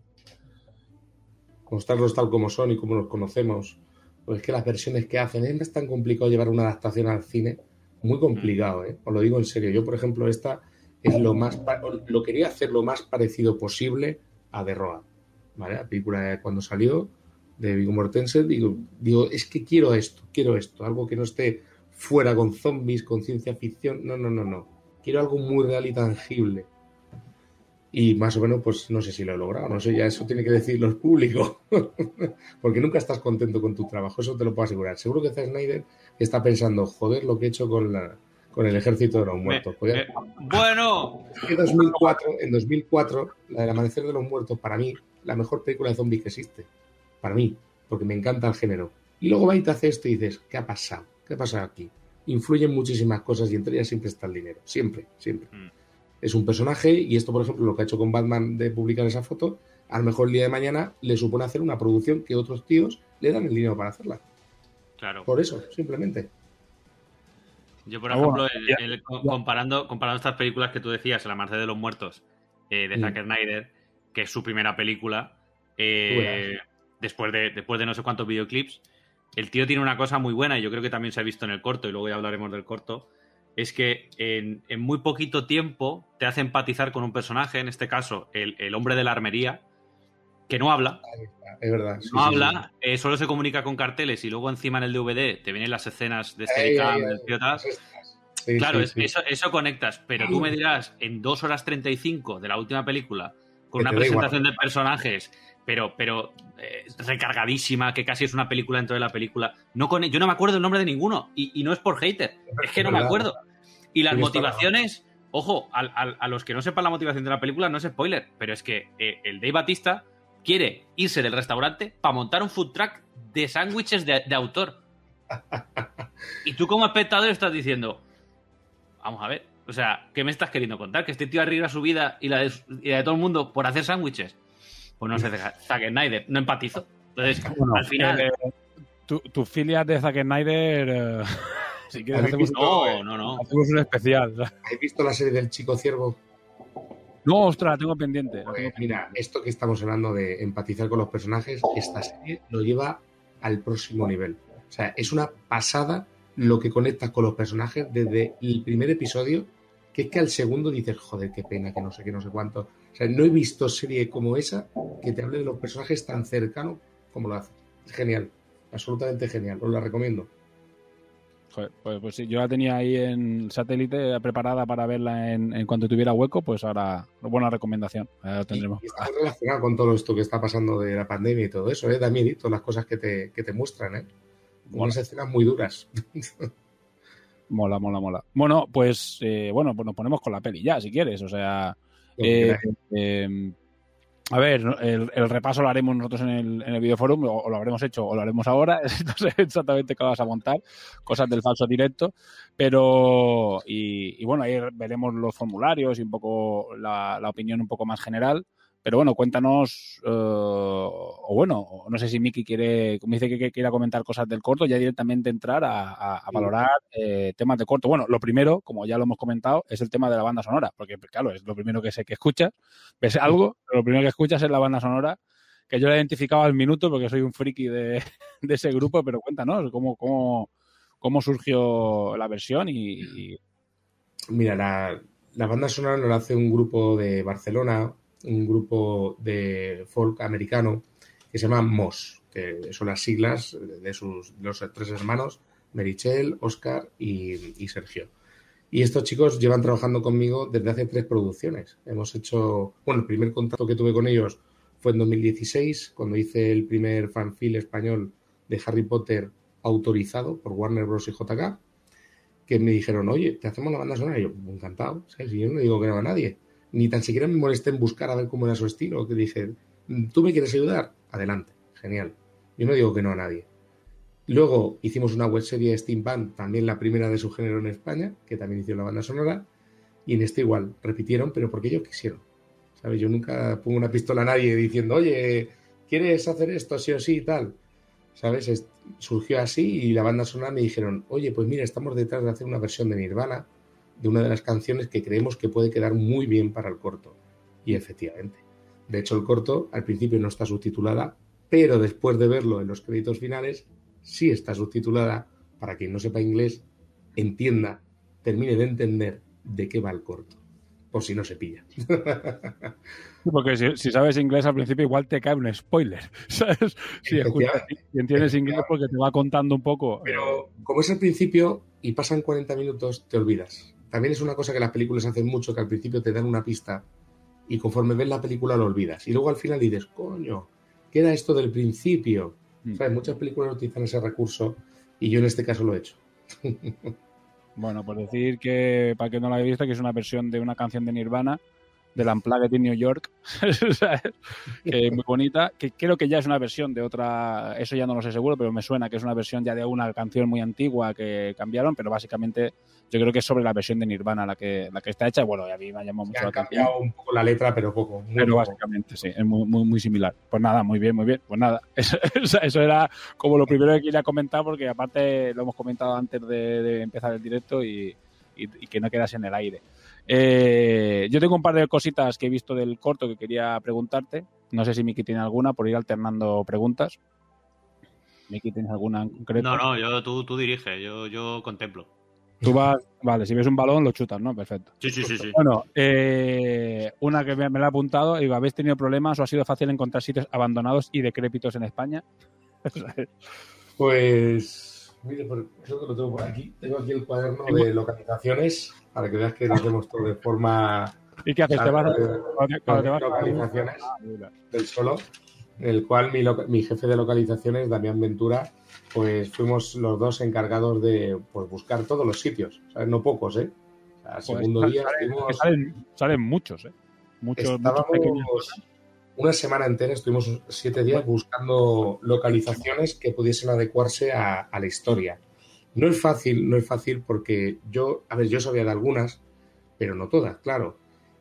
Mostrarlos tal como son y como los conocemos. Pues es que las versiones que hacen es tan complicado llevar una adaptación al cine. Muy complicado, mm. ¿eh? Os lo digo en serio. Yo, por ejemplo, esta es lo más. Lo quería hacer lo más parecido posible a The Road. ¿Vale? La película cuando salió de Vigo Mortensen, digo, digo, es que quiero esto, quiero esto, algo que no esté fuera con zombies, con ciencia ficción, no, no, no, no, quiero algo muy real y tangible. Y más o menos, pues no sé si lo he logrado, no sé, ya eso tiene que decirlo el público, porque nunca estás contento con tu trabajo, eso te lo puedo asegurar. Seguro que Zack Snyder está pensando, joder, lo que he hecho con la, con el ejército de los muertos. bueno. En 2004, en 2004, la del amanecer de los muertos, para mí, la mejor película de zombies que existe para mí, porque me encanta el género. Y luego va y te hace esto y dices, ¿qué ha pasado? ¿Qué ha pasado aquí? Influyen muchísimas cosas y entre ellas siempre está el dinero. Siempre, siempre. Mm. Es un personaje y esto, por ejemplo, lo que ha hecho con Batman de publicar esa foto, a lo mejor el día de mañana le supone hacer una producción que otros tíos le dan el dinero para hacerla. Claro. Por eso, simplemente. Yo, por ah, ejemplo, comparando, comparando estas películas que tú decías, El Amanecer de los Muertos, eh, de mm. Zack Snyder, que es su primera película, eh, después de, después de no sé cuántos videoclips. El tío tiene una cosa muy buena, y yo creo que también se ha visto en el corto, y luego ya hablaremos del corto, es que en, muy poquito tiempo te hace empatizar con un personaje, en este caso el, hombre de la armería, que no habla. Es verdad. no habla, eh, solo se comunica con carteles y luego encima en el DVD te vienen las escenas de Steadicam, del claro, eso, eso conectas, pero tú me dirás en 2 horas 35 de la última película, con una presentación de personajes pero, pero eh, recargadísima, que casi es una película dentro de la película. No con, yo no me acuerdo el nombre de ninguno, y, no es por hater, es que no me acuerdo. Y las motivaciones, ojo, a, los que no sepan la motivación de la película, no es spoiler, pero es que eh, el Dave Batista quiere irse del restaurante para montar un food truck de sándwiches de, autor. y tú como espectador estás diciendo, vamos a ver, o sea, ¿qué me estás queriendo contar? ¿Que este tío arriesga su vida y la de, y la de todo el mundo por hacer sándwiches? Pues no sé, Zack Snyder, no empatizo. Entonces, al final... tu, tu, filia de Zack Snyder... Eh, Si quieres, hacemos, no, no, no. hacemos un especial. ¿Habéis visto la serie del Chico Ciervo? No, ostras, la tengo pendiente. la Pues, mira, esto que estamos hablando de empatizar con los personajes, esta serie lo lleva al próximo nivel. O sea, es una pasada lo que conectas con los personajes desde el primer episodio, que es que al segundo dices, joder, qué pena, que no sé qué, no sé cuánto. O sea, no he visto serie como esa que te hable de los personajes tan cercano como lo hace. Es genial, absolutamente genial, os la recomiendo. Joder, pues, pues sí, yo la tenía ahí en satélite preparada para verla en, en cuanto tuviera hueco, pues ahora, buena recomendación, ahora lo tendremos. Y está relacionado con todo esto que está pasando de la pandemia y todo eso, ¿eh? Da miedito las cosas que te, que te muestran, ¿eh? Unas escenas muy duras. Mola, mola, mola. Bueno, pues eh, bueno, pues nos ponemos con la peli ya, si quieres. O sea, eh, eh, a ver, el, el repaso lo haremos nosotros en el, en el videoforum, o, o lo habremos hecho, o lo haremos ahora. No sé exactamente qué vas a montar, cosas del falso directo. Pero, y, y bueno, ahí veremos los formularios y un poco la, la opinión un poco más general. Pero bueno, cuéntanos, eh, o bueno, no sé si Miki quiere, como dice que, quiera comentar cosas del corto, ya directamente entrar a, a- a valorar eh, temas de corto. Bueno, lo primero, como ya lo hemos comentado, es el tema de la banda sonora, porque claro, es lo primero que sé que escuchas, ves algo, pero lo primero que escuchas es la banda sonora, que yo la he identificado al minuto porque soy un friki de, de ese grupo, pero cuéntanos cómo, cómo, cómo surgió la versión y, y- Mira, la, la banda sonora nos la hace un grupo de Barcelona, un grupo de folk americano que se llama MOS, que son las siglas de sus los tres hermanos, Merichel, Oscar y, y Sergio. Y estos chicos llevan trabajando conmigo desde hace tres producciones. Hemos hecho, bueno, el primer contacto que tuve con ellos fue en 2016, cuando hice el primer fanfil español de Harry Potter autorizado por Warner Bros. y JK que me dijeron, oye, te hacemos la banda sonora. Y yo, encantado, ¿sabes? Y yo no digo que no a nadie. Ni tan siquiera me molesté en buscar a ver cómo era su estilo. Que dije, ¿tú me quieres ayudar? Adelante, genial. Yo no digo que no a nadie. Luego hicimos una webserie Steampunk, también la primera de su género en España, que también hizo la banda sonora. Y en este igual, repitieron, pero porque ellos quisieron. ¿Sabes? Yo nunca pongo una pistola a nadie diciendo, oye, ¿quieres hacer esto sí o sí y tal? ¿Sabes? Es- surgió así y la banda sonora me dijeron, oye, pues mira, estamos detrás de hacer una versión de Nirvana de una de las canciones que creemos que puede quedar muy bien para el corto. Y efectivamente. De hecho, el corto al principio no está subtitulada, pero después de verlo en los créditos finales, sí está subtitulada para quien no sepa inglés, entienda, termine de entender de qué va el corto. Por si no se pilla. Porque si, si sabes inglés al principio igual te cae un spoiler, ¿sabes? Si escuchas y entiendes inglés porque te va contando un poco. Pero como es al principio y pasan 40 minutos, te olvidas. También es una cosa que las películas hacen mucho, que al principio te dan una pista y conforme ves la película lo olvidas. Y luego al final dices, coño, ¿qué era esto del principio? ¿Sabes? Muchas películas utilizan ese recurso y yo en este caso lo he hecho. Bueno, por decir que, para que no la haya visto, que es una versión de una canción de Nirvana, de la Unplugged in New York, que es muy bonita, que creo que ya es una versión de otra, eso ya no lo sé seguro, pero me suena que es una versión ya de una canción muy antigua que cambiaron, pero básicamente yo creo que es sobre la versión de Nirvana la que, la que está hecha, bueno, a mí me ha llamado mucho Han la atención. cambiado un poco la letra, pero poco. muy Pero poco. básicamente sí, es muy, muy, muy similar. Pues nada, muy bien, muy bien. Pues nada, eso, eso- eso era como lo primero que quería comentar, porque aparte lo hemos comentado antes de, de empezar el directo y, y- y que no quedase en el aire. Eh, yo tengo un par de cositas que he visto del corto que quería preguntarte. No sé si Miki tiene alguna, por ir alternando preguntas. Miki, ¿tienes alguna en concreto? No, no, yo, tú, tú diriges, yo, yo contemplo. Tú vas, vale, si ves un balón lo chutas, ¿no? Perfecto. Sí, sí, sí, sí. Bueno, eh, una que me, me la he apuntado, digo, ¿habéis tenido problemas o ha sido fácil encontrar sitios abandonados y decrépitos en España? Pues, mire, por eso que lo tengo por aquí. Tengo aquí el cuaderno de localizaciones para que veas que lo hacemos todo de forma. ¿Y qué haces? ¿Te vas a- localizaciones Ah, del solo, en el cual mi, loca- mi jefe de localizaciones, Damián Ventura, pues fuimos los dos encargados de pues, buscar todos los sitios. ¿sabes? No pocos, ¿eh? O sea, segundo salen- día salen- estuvimos- salen, salen muchos, ¿eh? Muchos, muchos pequeños. Una semana entera, estuvimos siete días buscando localizaciones que pudiesen adecuarse a, a la historia. No es fácil, no es fácil porque yo, a ver, yo sabía de algunas, pero no todas, claro.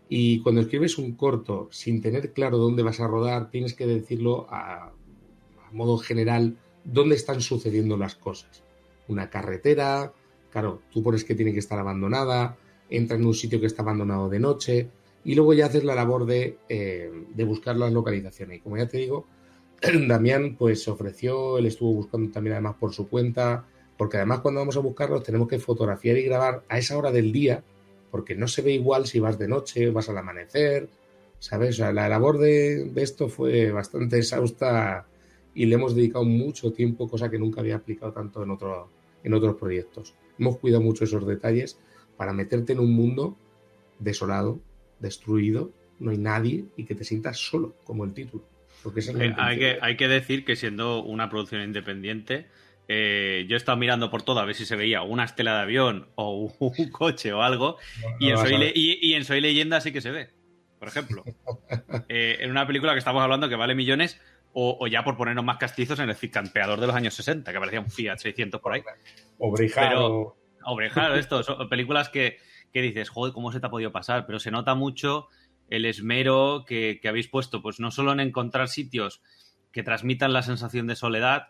Y cuando escribes un corto sin tener claro dónde vas a rodar, tienes que decirlo a, a modo general dónde están sucediendo las cosas. Una carretera, Claro, tú pones que tiene que estar abandonada, entra en un sitio que está abandonado de noche y luego ya haces la labor de, eh, de buscar las localizaciones. Y como ya te digo, Damián pues ofreció, él estuvo buscando también además por su cuenta, porque además cuando vamos a buscarlos tenemos que fotografiar y grabar a esa hora del día, porque no se ve igual si vas de noche, vas al amanecer, ¿sabes? O sea, la labor de, de esto fue bastante exhausta y le hemos dedicado mucho tiempo, cosa que nunca había aplicado tanto en, otro, en otros proyectos. Hemos cuidado mucho esos detalles para meterte en un mundo desolado, destruido, no hay nadie y que te sientas solo, como el título. Porque esa es la Eh, hay, que, hay que decir que siendo una producción independiente, eh, yo he estado mirando por todo a ver si se veía una estela de avión o un coche o algo, y, en Soy a Le- ver. y- y en Soy Leyenda sí que se ve, por ejemplo. Eh, en una película que estamos hablando que vale millones, o, o ya por ponernos más castizos en el campeador de los años 60, que parecía un Fiat 600 por ahí. O Brejar, Pero- o- Hombre, claro, esto son películas que, que dices, joder, ¿cómo se te ha podido pasar? Pero se nota mucho el esmero que, que habéis puesto, pues no solo en encontrar sitios que transmitan la sensación de soledad,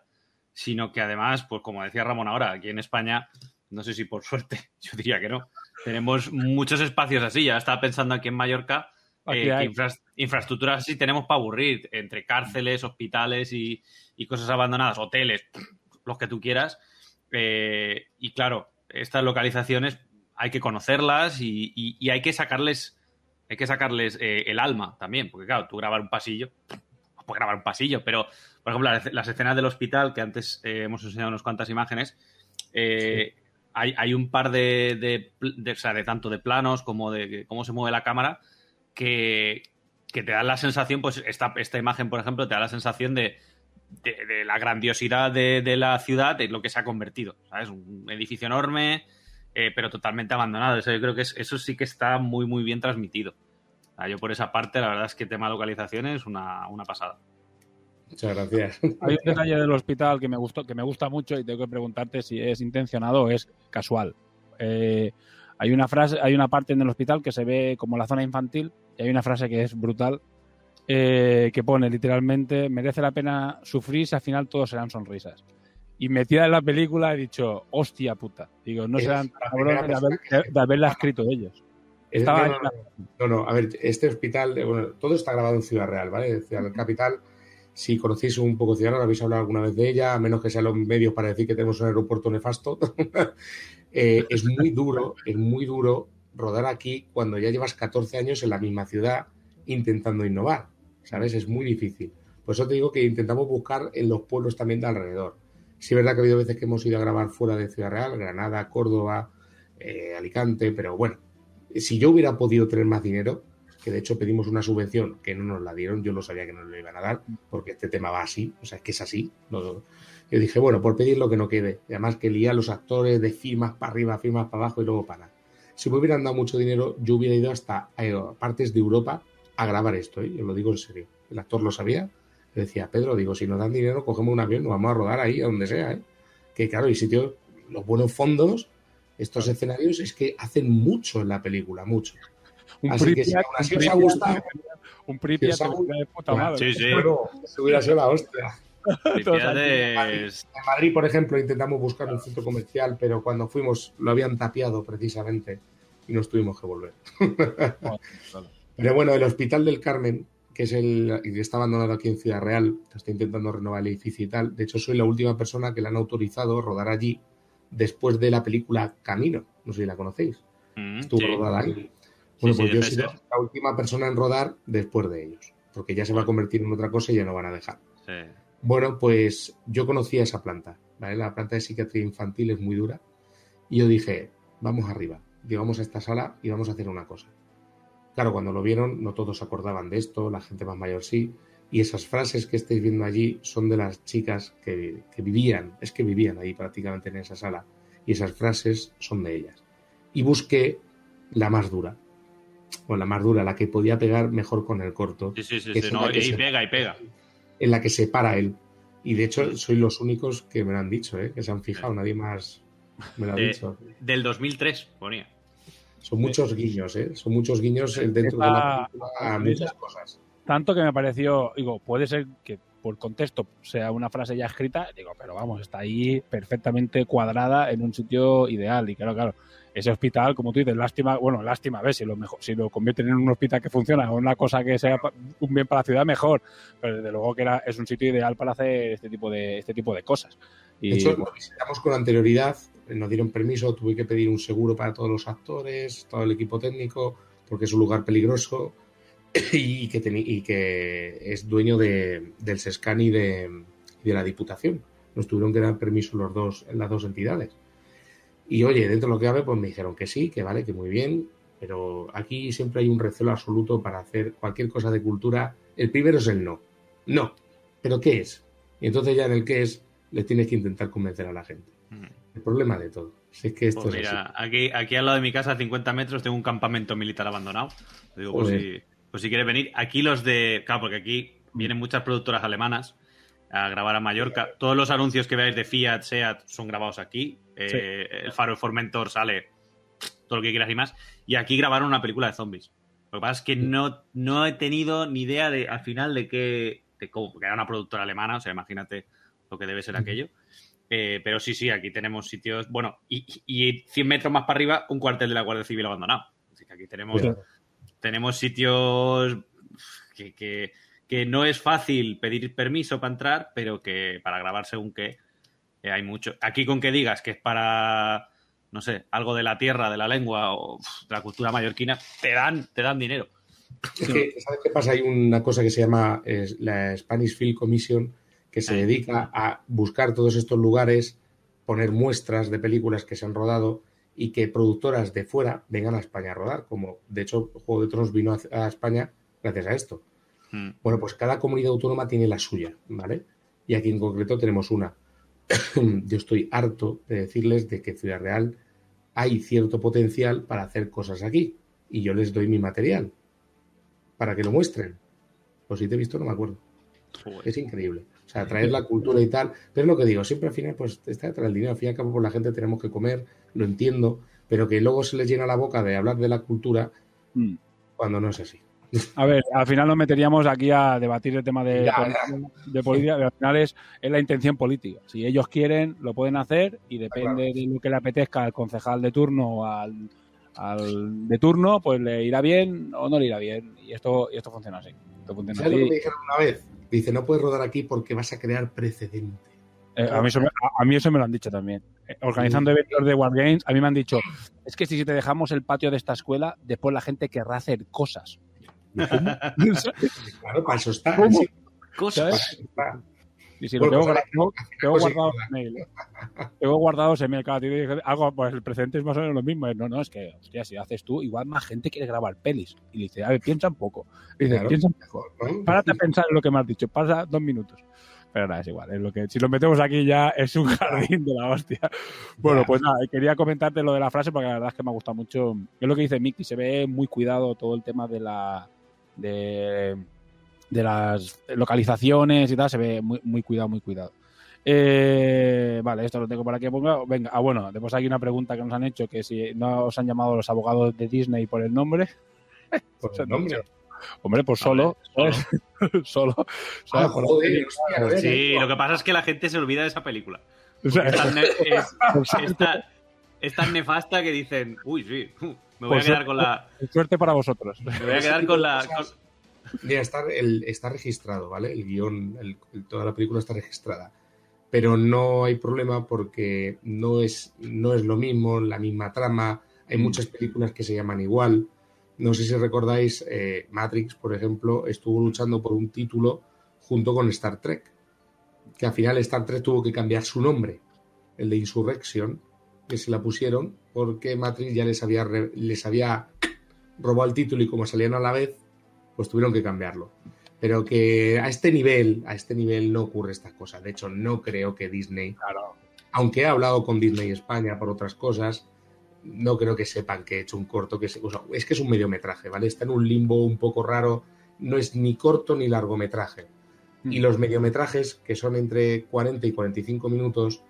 sino que además, pues como decía Ramón ahora, aquí en España, no sé si por suerte, yo diría que no, tenemos muchos espacios así, ya estaba pensando aquí en Mallorca, eh, que así tenemos para aburrir, entre cárceles, hospitales y, y cosas abandonadas, hoteles, los que tú quieras. Eh, y claro, estas localizaciones hay que conocerlas y, y- y hay que sacarles, hay que sacarles eh, el alma también, porque claro, tú grabar un pasillo, puedes grabar un pasillo, pero por ejemplo las, las escenas del hospital, que antes eh, hemos enseñado unas cuantas imágenes, eh, hay, hay un par de, de, pl- de- o sea, de tanto de planos como de cómo se mueve la cámara que, que te dan la sensación, pues esta, esta imagen, por ejemplo, te da la sensación de, de, de la grandiosidad de, de la ciudad, de lo que se ha convertido. ¿Sabes? Un edificio enorme, eh, pero totalmente abandonado. Eso yo creo que es- eso sí que está muy, muy bien transmitido. Sea, yo por esa parte, la verdad es que tema localización es una, una pasada. Muchas gracias. Hay un detalle del hospital que me gustó, que me gusta mucho y tengo que preguntarte si es intencionado o es casual. Eh, hay una frase, hay una parte en el hospital que se ve como la zona infantil y hay una frase que es brutal eh, que pone literalmente merece la pena sufrir si al final todos serán sonrisas. Y metida en la película he dicho, hostia puta. Digo, no Es la cabrones de, haber- de- de haberla escrito ellos. Es- Estaba no, no, no, no, a ver, este hospital, eh, bueno, todo está grabado en Ciudad Real, ¿vale? Ciudad Capital. Si conocéis un poco Ciudad Real, habéis hablado alguna vez de ella, a menos que sean los medios para decir que tenemos un aeropuerto nefasto. Eh, es muy duro, es muy duro rodar aquí cuando ya llevas 14 años en la misma ciudad intentando innovar, ¿sabes? Es muy difícil. Por eso te digo que intentamos buscar en los pueblos también de alrededor. Sí es verdad que ha habido veces que hemos ido a grabar fuera de Ciudad Real, Granada, Córdoba, eh, Alicante, pero bueno, si yo hubiera podido tener más dinero, que de hecho pedimos una subvención que no nos la dieron, yo lo sabía que no lo iban a dar, porque este tema va así, o sea, es que es así. no- yo dije, bueno, por pedir lo que no quede. Además que lía a los actores de firmas para arriba, firmas para abajo y luego para. Si me hubieran dado mucho dinero, yo hubiera ido hasta eh, partes de Europa a grabar esto, ¿eh? yo lo digo en serio. El actor lo sabía. Le decía, Pedro, digo, si nos dan dinero, cogemos un avión, nos vamos a rodar ahí, a donde sea, ¿eh? Que claro, y sitios, los buenos fondos, estos escenarios es que hacen mucho en la película, mucho. Un Así que si aún así os ha gustado, Un Si te de puta madre. Sí, sí. bueno, hubiera sido la hostia. Es- En Madrid, por ejemplo, intentamos buscar un centro comercial, pero cuando fuimos lo habían tapiado precisamente y nos tuvimos que volver. Pero bueno, el Hospital del Carmen, que es el y que está abandonado aquí en Ciudad Real, está intentando renovar el edificio y tal. De hecho, soy la última persona que le han autorizado rodar allí después de la película Camino. No sé si la conocéis. Mm, Estuvo sí. rodada ahí. Bueno, sí, pues yo he sido la última persona en rodar después de ellos, porque ya se va a convertir en otra cosa y ya no van a dejar. Bueno, pues yo conocía esa planta, ¿vale? La planta de psiquiatría infantil es muy dura. Y yo dije, vamos arriba, llegamos a esta sala y vamos a hacer una cosa. Claro, cuando lo vieron, no todos acordaban de esto, la gente más mayor sí. Y esas frases que estáis viendo allí son de las chicas que, que vivían, es que vivían ahí prácticamente en esa sala. Y esas frases son de ellas. Y busqué la más dura. O la más dura, la que podía pegar mejor con el corto. Sí, sí, sí, sí, no, y se- pega y pega. en la que se para él. Y de hecho, soy los únicos que me lo han dicho, ¿eh? que se han fijado, nadie más me lo ha De- dicho. Del 2003, ponía. Son muchos guiños, ¿eh? Son muchos guiños dentro de la película a muchas cosas. Tanto que me pareció, digo, puede ser que por contexto sea una frase ya escrita, digo, pero vamos, está ahí perfectamente cuadrada en un sitio ideal. Y claro, claro, ese hospital, como tú dices, lástima, bueno, lástima, a ver, si lo, mejor, si lo convierten en un hospital que funciona o una cosa que sea un bien para la ciudad, mejor. Pero desde luego que era, es un sitio ideal para hacer este tipo de, este tipo de cosas. Y, de hecho, lo visitamos con anterioridad, nos dieron permiso, tuve que pedir un seguro para todos los actores, todo el equipo técnico, porque es un lugar peligroso y que, es dueño de, del SESCAN y de, la Diputación. Nos tuvieron que dar permiso los dos, las dos entidades. Y oye, dentro de lo que cabe, pues me dijeron que sí, que vale, que muy bien, pero aquí siempre hay un recelo absoluto para hacer cualquier cosa de cultura. El primero es el no. No. ¿Pero qué es? Y entonces ya en el qué es, le tienes que intentar convencer a la gente. El problema de todo. Es que esto pues es mira, así. Aquí, aquí al lado de mi casa, a 50 metros, tengo un campamento militar abandonado. Digo, pues si, pues si quieres venir. Aquí los de. Claro, porque aquí vienen muchas productoras alemanas a grabar a Mallorca. Todos los anuncios que veáis de Fiat, SEAT son grabados aquí. Sí. Eh, el Faro Formentor sale todo lo que quieras y más. Y aquí grabaron una película de zombies. Lo que pasa es que no, no he tenido ni idea de al final de qué. De cómo, porque era una productora alemana, o sea, imagínate lo que debe ser aquello. Eh, pero sí, sí, aquí tenemos sitios. Bueno, y, y 100 metros más para arriba, un cuartel de la Guardia Civil abandonado. Así que aquí tenemos, tenemos sitios que, que, que no es fácil pedir permiso para entrar, pero que para grabar según qué eh, hay mucho. Aquí con que digas que es para, no sé, algo de la tierra, de la lengua o uf, de la cultura mallorquina, te dan, te dan dinero. Es que, ¿sabes qué pasa? Hay una cosa que se llama es, la Spanish Film Commission que se dedica a buscar todos estos lugares, poner muestras de películas que se han rodado y que productoras de fuera vengan a España a rodar, como de hecho Juego de Tronos vino a, España gracias a esto. Mm. Bueno, pues cada comunidad autónoma tiene la suya, ¿vale? Y aquí en concreto tenemos una. Yo estoy harto de decirles de que Ciudad Real hay cierto potencial para hacer cosas aquí y yo les doy mi material para que lo muestren. Pues si te he visto no me acuerdo. Es increíble. O sea, traer la cultura y tal. Pero es lo que digo, siempre al final, pues está detrás del dinero. Al fin y al cabo, por la gente tenemos que comer, lo entiendo, pero que luego se les llena la boca de hablar de la cultura Mm. cuando no es así. A ver, al final nos meteríamos aquí a debatir el tema de, Ya, política, de política, pero al final es, es la intención política. Si ellos quieren, lo pueden hacer y depende de lo que le apetezca al concejal de turno o al, al de turno, pues le irá bien o no le irá bien. Y esto, y esto funciona así. Esto funciona ¿Sabes lo que me dijeron una vez? Dice, no puedes rodar aquí porque vas a crear precedente. Eh, a, mí eso me, a, a mí eso me lo han dicho también. Eh, organizando eventos de Wargames, a mí me han dicho, es que si te dejamos el patio de esta escuela, después la gente querrá hacer cosas. Claro, para eso está. ¿Cómo? Para- Y si lo tengo, pues, tengo- tengo pues sí, guardado joder. en mail. ¿eh? Tengo guardados en mail. Claro, tío, dije, algo, pues el precedente es más o menos lo mismo. No, no, es que, hostia, si haces tú, igual más gente quiere grabar pelis. Y dice, a ver, piensa un poco. Y dice, Claro. piensa un poco. ¿no? Párate a pensar en lo que me has dicho. Pasa dos minutos. Pero nada, es igual. Es lo que, si lo metemos aquí ya es un jardín de la hostia. Bueno, pues nada, quería comentarte lo de la frase porque la verdad es que me ha gustado mucho. Es lo que dice Mickey, se ve muy cuidado todo el tema de la. de, de las localizaciones y tal, se ve muy, muy cuidado, muy cuidado. Eh, vale, esto lo tengo por aquí apuntado. Venga, ah, bueno, después hay una pregunta que nos han hecho, que si no os han llamado los abogados de Disney por el nombre. Por el nombre. Hombre, pues solo, solo. Ah, ¿sabes? Por- joder, hostia, a ver, Sí, lo que pasa es que la gente se olvida de esa película. o sea, Es tan, ne- es- es tan- es tan nefasta que dicen, uy, sí, me voy a Pues, quedar con la. Suerte para vosotros. Me voy a quedar con la. con- Mira, está, el- está registrado, ¿vale? El guion, el- el- toda la película está registrada. Pero no hay problema porque no es, no es lo mismo, la misma trama. Hay muchas películas que se llaman igual. No sé si recordáis, eh, Matrix, por ejemplo, estuvo luchando por un título junto con Star Trek. Que al final Star Trek tuvo que cambiar su nombre, el de Insurrection, que se la pusieron porque Matrix ya les había, re- les había robado el título y como salían a la vez, pues tuvieron que cambiarlo. Pero que a este nivel, a este nivel no ocurre estas cosas. De hecho, no creo que Disney, Claro. aunque he hablado con Disney España por otras cosas, no creo que sepan que he hecho un corto, que es, o sea, es que es un mediometraje, ¿vale? Está en un limbo un poco raro, no es ni corto ni largometraje. Y los mediometrajes, que son entre 40 y 45 minutos,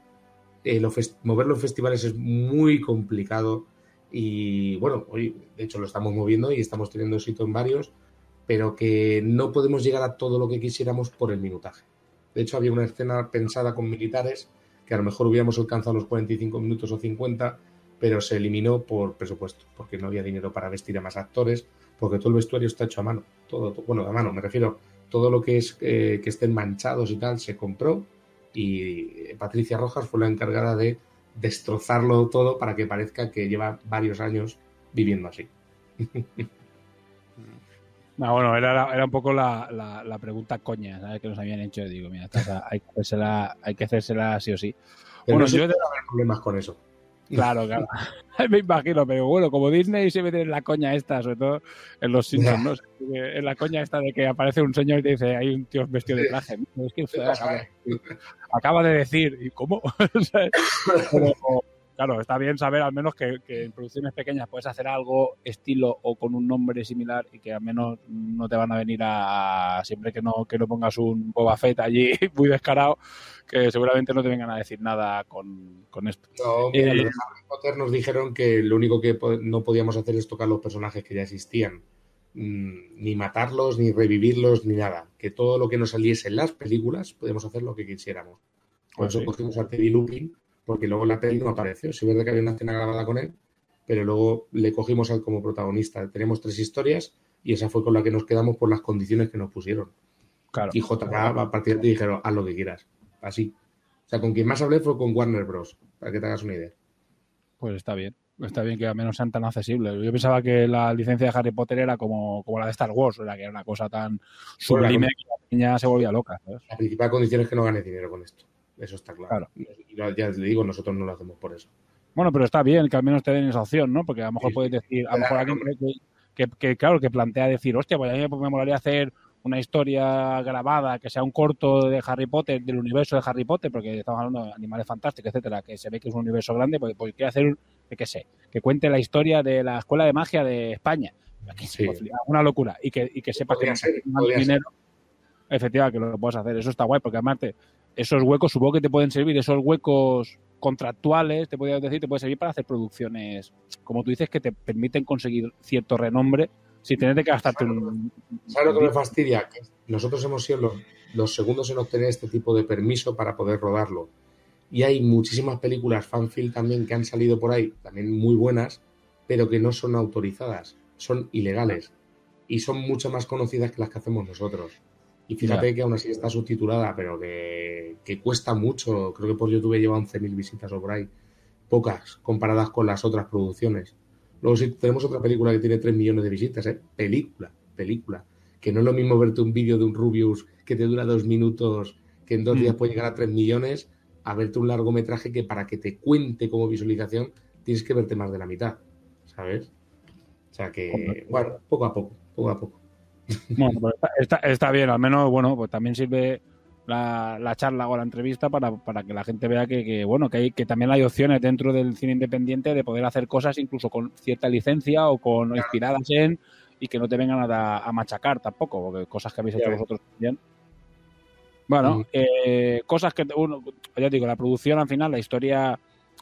eh, lo moverlo en festivales es muy complicado. Y bueno, hoy de hecho lo estamos moviendo y estamos teniendo éxito en varios, pero que no podemos llegar a todo lo que quisiéramos por el minutaje. De hecho, había una escena pensada con militares que a lo mejor hubiéramos alcanzado los 45 minutos o 50, pero se eliminó por presupuesto, porque no había dinero para vestir a más actores, porque todo el vestuario está hecho a mano. Todo, bueno, a mano, me refiero, todo lo que es eh, que estén manchados y tal se compró y Patricia Rojas fue la encargada de destrozarlo todo para que parezca que lleva varios años viviendo así. No, bueno, era, era un poco la, la, la pregunta coña ¿sabes? que nos habían hecho. Digo, mira, hay, que hacérsela, hay que hacérsela sí o sí. Pero bueno, no yo a haber problemas con eso. Claro, claro. Me imagino, pero bueno, como Disney se mete en la coña esta, sobre todo en los Simpsons, ¿no? En la coña esta de que aparece un señor y te dice, hay un tío vestido de traje. ¿no? Es que usted acaba, acaba de decir, ¿y cómo? Claro, está bien saber al menos que, que en producciones pequeñas puedes hacer algo estilo o con un nombre similar y que al menos no te van a venir a, siempre que no, que no pongas un Boba Fett allí muy descarado, que seguramente no te vengan a decir nada con, con esto. No, mira, Eh, los de Harry Potter nos dijeron que lo único que no podíamos hacer es tocar los personajes que ya existían. Mm, Ni matarlos, ni revivirlos, ni nada. Que todo lo que nos saliese en las películas podíamos hacer lo que quisiéramos. Por Pues eso cogimos a Teddy Lupin, porque luego en la peli no apareció. Sí es verdad que había una escena grabada con él, pero luego le cogimos a él como protagonista. Tenemos tres historias y esa fue con la que nos quedamos por las condiciones que nos pusieron. Claro. Y JK a partir de ahí dijeron, haz lo que quieras. Así. O sea, con quien más hablé fue con Warner Bros. Para que te hagas una idea. Pues está bien. Está bien que al menos sean tan accesibles. Yo pensaba que la licencia de Harry Potter era como, como la de Star Wars, sea, que era una cosa tan sublime que la niña se volvía loca. ¿sabes? La principal condición es que no ganes dinero con esto. Eso está claro. Y ya- le digo, nosotros no lo hacemos por eso. Bueno, pero está bien que al menos te den esa opción, ¿no? Porque a lo mejor puedes decir, a lo mejor alguien que, que, que, claro, que plantea decir, hostia, pues a mí me- molaría hacer una historia grabada, que sea un corto de Harry Potter, del universo de Harry Potter, porque estamos hablando de animales fantásticos, etcétera, que se ve que es un universo grande, pues, pues quiere hacer, qué sé, que cuente la historia de la escuela de magia de España. Pues, una locura. Y que, y que sepas que ser, dinero. Efectivamente, que lo puedes hacer. Eso está guay, porque además te- esos huecos supongo que te pueden servir, esos huecos contractuales, te podrías decir, te puede servir para hacer producciones, como tú dices, que te permiten conseguir cierto renombre sin tener que gastarte un... ¿Sabes lo que me fastidia? Que nosotros hemos sido los, los segundos en obtener este tipo de permiso para poder rodarlo. Y hay muchísimas películas fanfilm también que han salido por ahí, también muy buenas, pero que no son autorizadas, son ilegales. Y son mucho más conocidas que las que hacemos nosotros. Y fíjate Ya. que aún así está subtitulada, pero que, que cuesta mucho. Creo que por YouTube lleva 11.000 visitas o por ahí. Pocas comparadas con las otras producciones. Luego sí tenemos otra película que tiene 3 millones de visitas, ¿eh? Película, película. Que no es lo mismo verte un vídeo de un Rubius que te dura dos minutos, que en dos Mm. días puede llegar a 3 millones, a verte un largometraje que para que te cuente como visualización tienes que verte más de la mitad, ¿sabes? O sea que, bueno, poco a poco, poco a poco. Bueno, pues está, está, está bien, al menos, bueno, pues también sirve la, la charla o la entrevista para, para que la gente vea que, que, bueno, que, hay, que también hay opciones dentro del cine independiente de poder hacer cosas incluso con cierta licencia o con inspiradas en y que no te vengan a, a machacar tampoco, porque cosas que habéis hecho vosotros también. Bueno, eh, cosas que, uno, ya digo, la producción al final, la historia,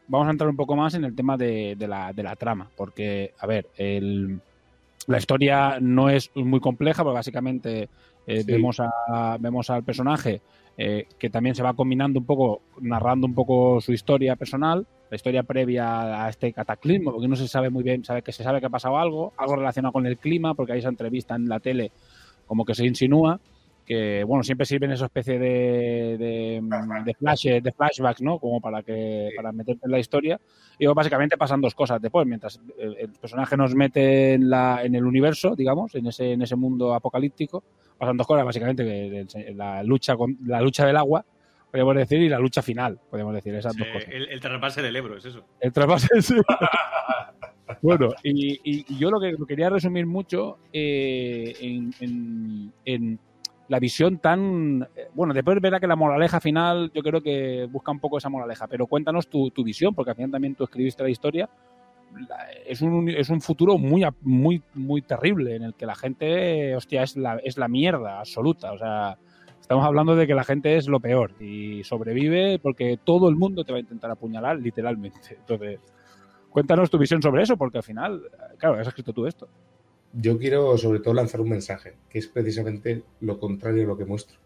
vamos a entrar un poco más en el tema de, de la, de la trama, porque, a ver, el, la historia no es muy compleja, porque básicamente eh, Sí. vemos, a, vemos al personaje eh, que también se va combinando un poco, narrando un poco su historia personal, la historia previa a este cataclismo, porque no se sabe muy bien, sabe que se sabe que ha pasado algo, algo relacionado con el clima, porque hay esa entrevista en la tele como que se insinúa que bueno siempre sirven esa especie de, de, de flashes, de flashbacks, ¿no? Como para que para meterte en la historia. Y básicamente pasan dos cosas después, mientras el, personaje nos mete en la en el universo, digamos, en ese en ese mundo apocalíptico, pasan dos cosas, básicamente que la lucha con la lucha del agua, podríamos decir, y la lucha final, podríamos decir, esas dos cosas. El, el trasvase del Ebro, es eso. El trasvase, sí. Bueno, y, y- y yo lo que lo quería resumir mucho eh, en, en- en la visión tan... eh, Bueno, después verá que la moraleja final yo creo que busca un poco esa moraleja, pero cuéntanos tu, tu visión, porque al final también tú escribiste la historia. Es un, es un futuro muy, muy, muy terrible en el que la gente, hostia, es la, es la mierda absoluta. O sea, estamos hablando de que la gente es lo peor y sobrevive porque todo el mundo te va a intentar apuñalar, literalmente. Entonces, cuéntanos tu visión sobre eso, porque al final, claro, has escrito tú esto. Yo quiero sobre todo lanzar un mensaje, que es precisamente lo contrario a lo que muestro.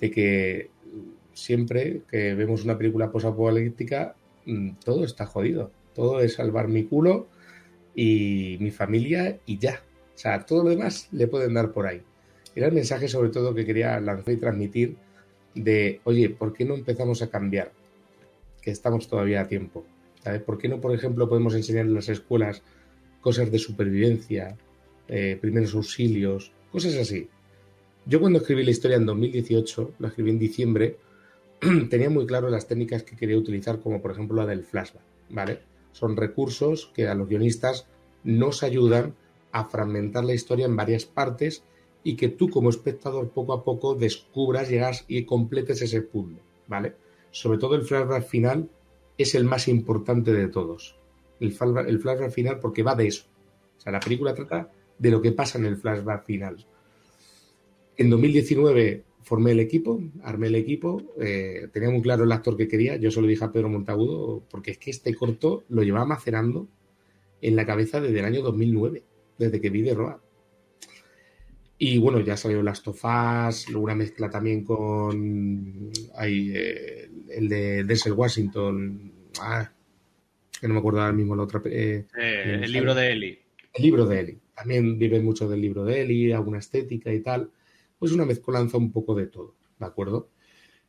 de que siempre que vemos una película posapocalíptica, mm, todo está jodido. Todo es salvar mi culo y mi familia y ya. O sea, todo lo demás le pueden dar por ahí. Era el mensaje sobre todo que quería lanzar y transmitir de, oye, ¿por qué no empezamos a cambiar? Que estamos todavía a tiempo. ¿Sabes? ¿Por qué no, por ejemplo, podemos enseñar en las escuelas cosas de supervivencia, eh, primeros auxilios, cosas así? Yo cuando escribí la historia en 2018, la escribí en diciembre, tenía muy claro las técnicas que quería utilizar, como por ejemplo la del flashback, ¿vale? Son recursos que a los guionistas nos ayudan a fragmentar la historia en varias partes y que tú como espectador poco a poco descubras, llegas y completes ese puzzle, ¿vale? Sobre todo el flashback final es el más importante de todos. El flashback, el flashback final porque va de eso. O sea, la película trata de lo que pasa en el flashback final. En 2019 formé el equipo, armé el equipo, eh, tenía muy claro el actor que quería, yo se lo dije a Pedro Montagudo, porque es que este corto lo llevaba macerando en la cabeza desde el año 2009, desde que vi de Roa. Y bueno, ya salió Last of Us, una mezcla también con eh, el de Denzel Washington, ah, que no me acuerdo ahora mismo la otra. Eh, el libro de Eli. El libro de Eli. También vive mucho del libro de Eli, alguna estética y tal. Pues una mezcolanza un poco de todo, ¿de acuerdo?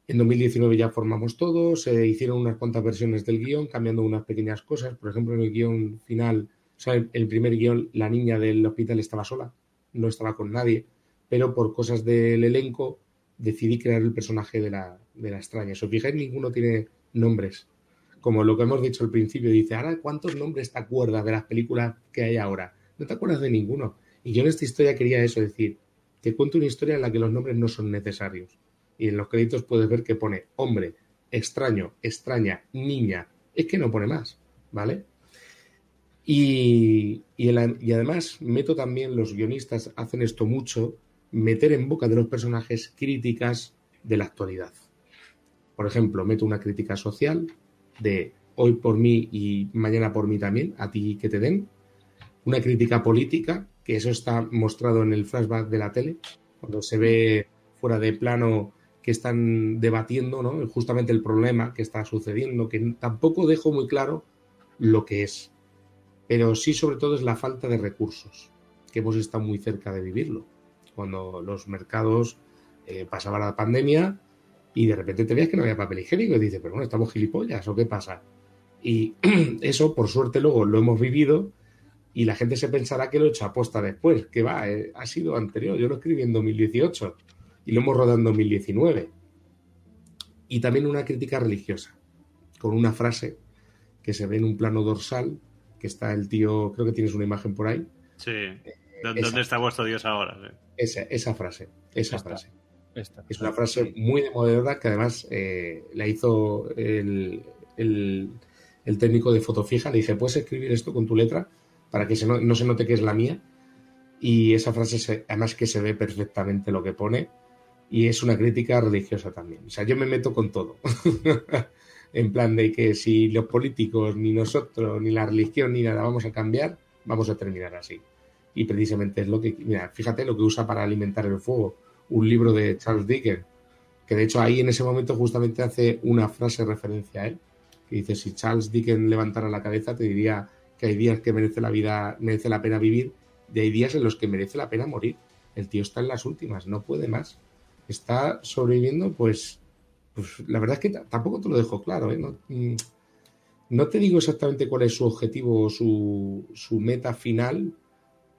En 2019 ya formamos todos, se hicieron unas cuantas versiones del guion, cambiando unas pequeñas cosas. Por ejemplo, en el guion final, o sea, el primer guion, la niña del hospital estaba sola no estaba con nadie, pero por cosas del elenco decidí crear el personaje de la, de la extraña. Si os fijáis, ninguno tiene nombres. Como lo que hemos dicho al principio, dice, ahora, ¿cuántos nombres te acuerdas de las películas que hay ahora? No te acuerdas de ninguno. Y yo en esta historia quería eso, decir, te cuento una historia en la que los nombres no son necesarios. Y en los créditos puedes ver que pone hombre, extraño, extraña, niña. Es que no pone más, ¿vale? Y, además meto también, los guionistas hacen esto mucho, meter en boca de los personajes críticas de la actualidad. Por ejemplo, meto una crítica social de hoy por mí y mañana por mí también, a ti que te den. Una crítica política, que eso está mostrado en el flashback de la tele, cuando se ve fuera de plano que están debatiendo ¿no? justamente el problema que está sucediendo, que tampoco dejo muy claro lo que es pero sí sobre todo es la falta de recursos, que hemos estado muy cerca de vivirlo. Cuando los mercados eh, pasaba la pandemia y de repente te veías que no había papel higiénico y dices, pero bueno, estamos gilipollas o qué pasa. Y eso, por suerte, luego lo hemos vivido y la gente se pensará que lo he hecho aposta después, que va, eh, ha sido anterior. Yo lo escribí en 2018 y lo hemos rodado en 2019. Y también una crítica religiosa, con una frase que se ve en un plano dorsal que está el tío, creo que tienes una imagen por ahí. Sí. Eh, ¿Dónde está vuestro Dios ahora? Esa, esa, frase, esa frase. Es una frase muy de moderna que además eh, la hizo el, técnico de foto fija. Le dije, ¿puedes escribir esto con tu letra para que no, se note que es la mía? Y esa frase, además que se ve perfectamente lo que pone, y es una crítica religiosa también. O sea, yo me meto con todo. en plan de que si los políticos, ni nosotros, ni la religión, ni nada vamos a cambiar, vamos a terminar así. Y precisamente es lo que, mira, fíjate lo que usa para alimentar el fuego, un libro de Charles Dickens, que de hecho ahí en ese momento justamente hace una frase referencia a él, que dice, si Charles Dickens levantara la cabeza te diría que hay días que merece la vida, merece la pena vivir, y hay días en los que merece la pena morir. El tío está en las últimas, no puede más. Está sobreviviendo pues pues la verdad es que tampoco te lo dejo claro. ¿eh? Mm, no, te digo exactamente cuál es su objetivo o su, su meta final,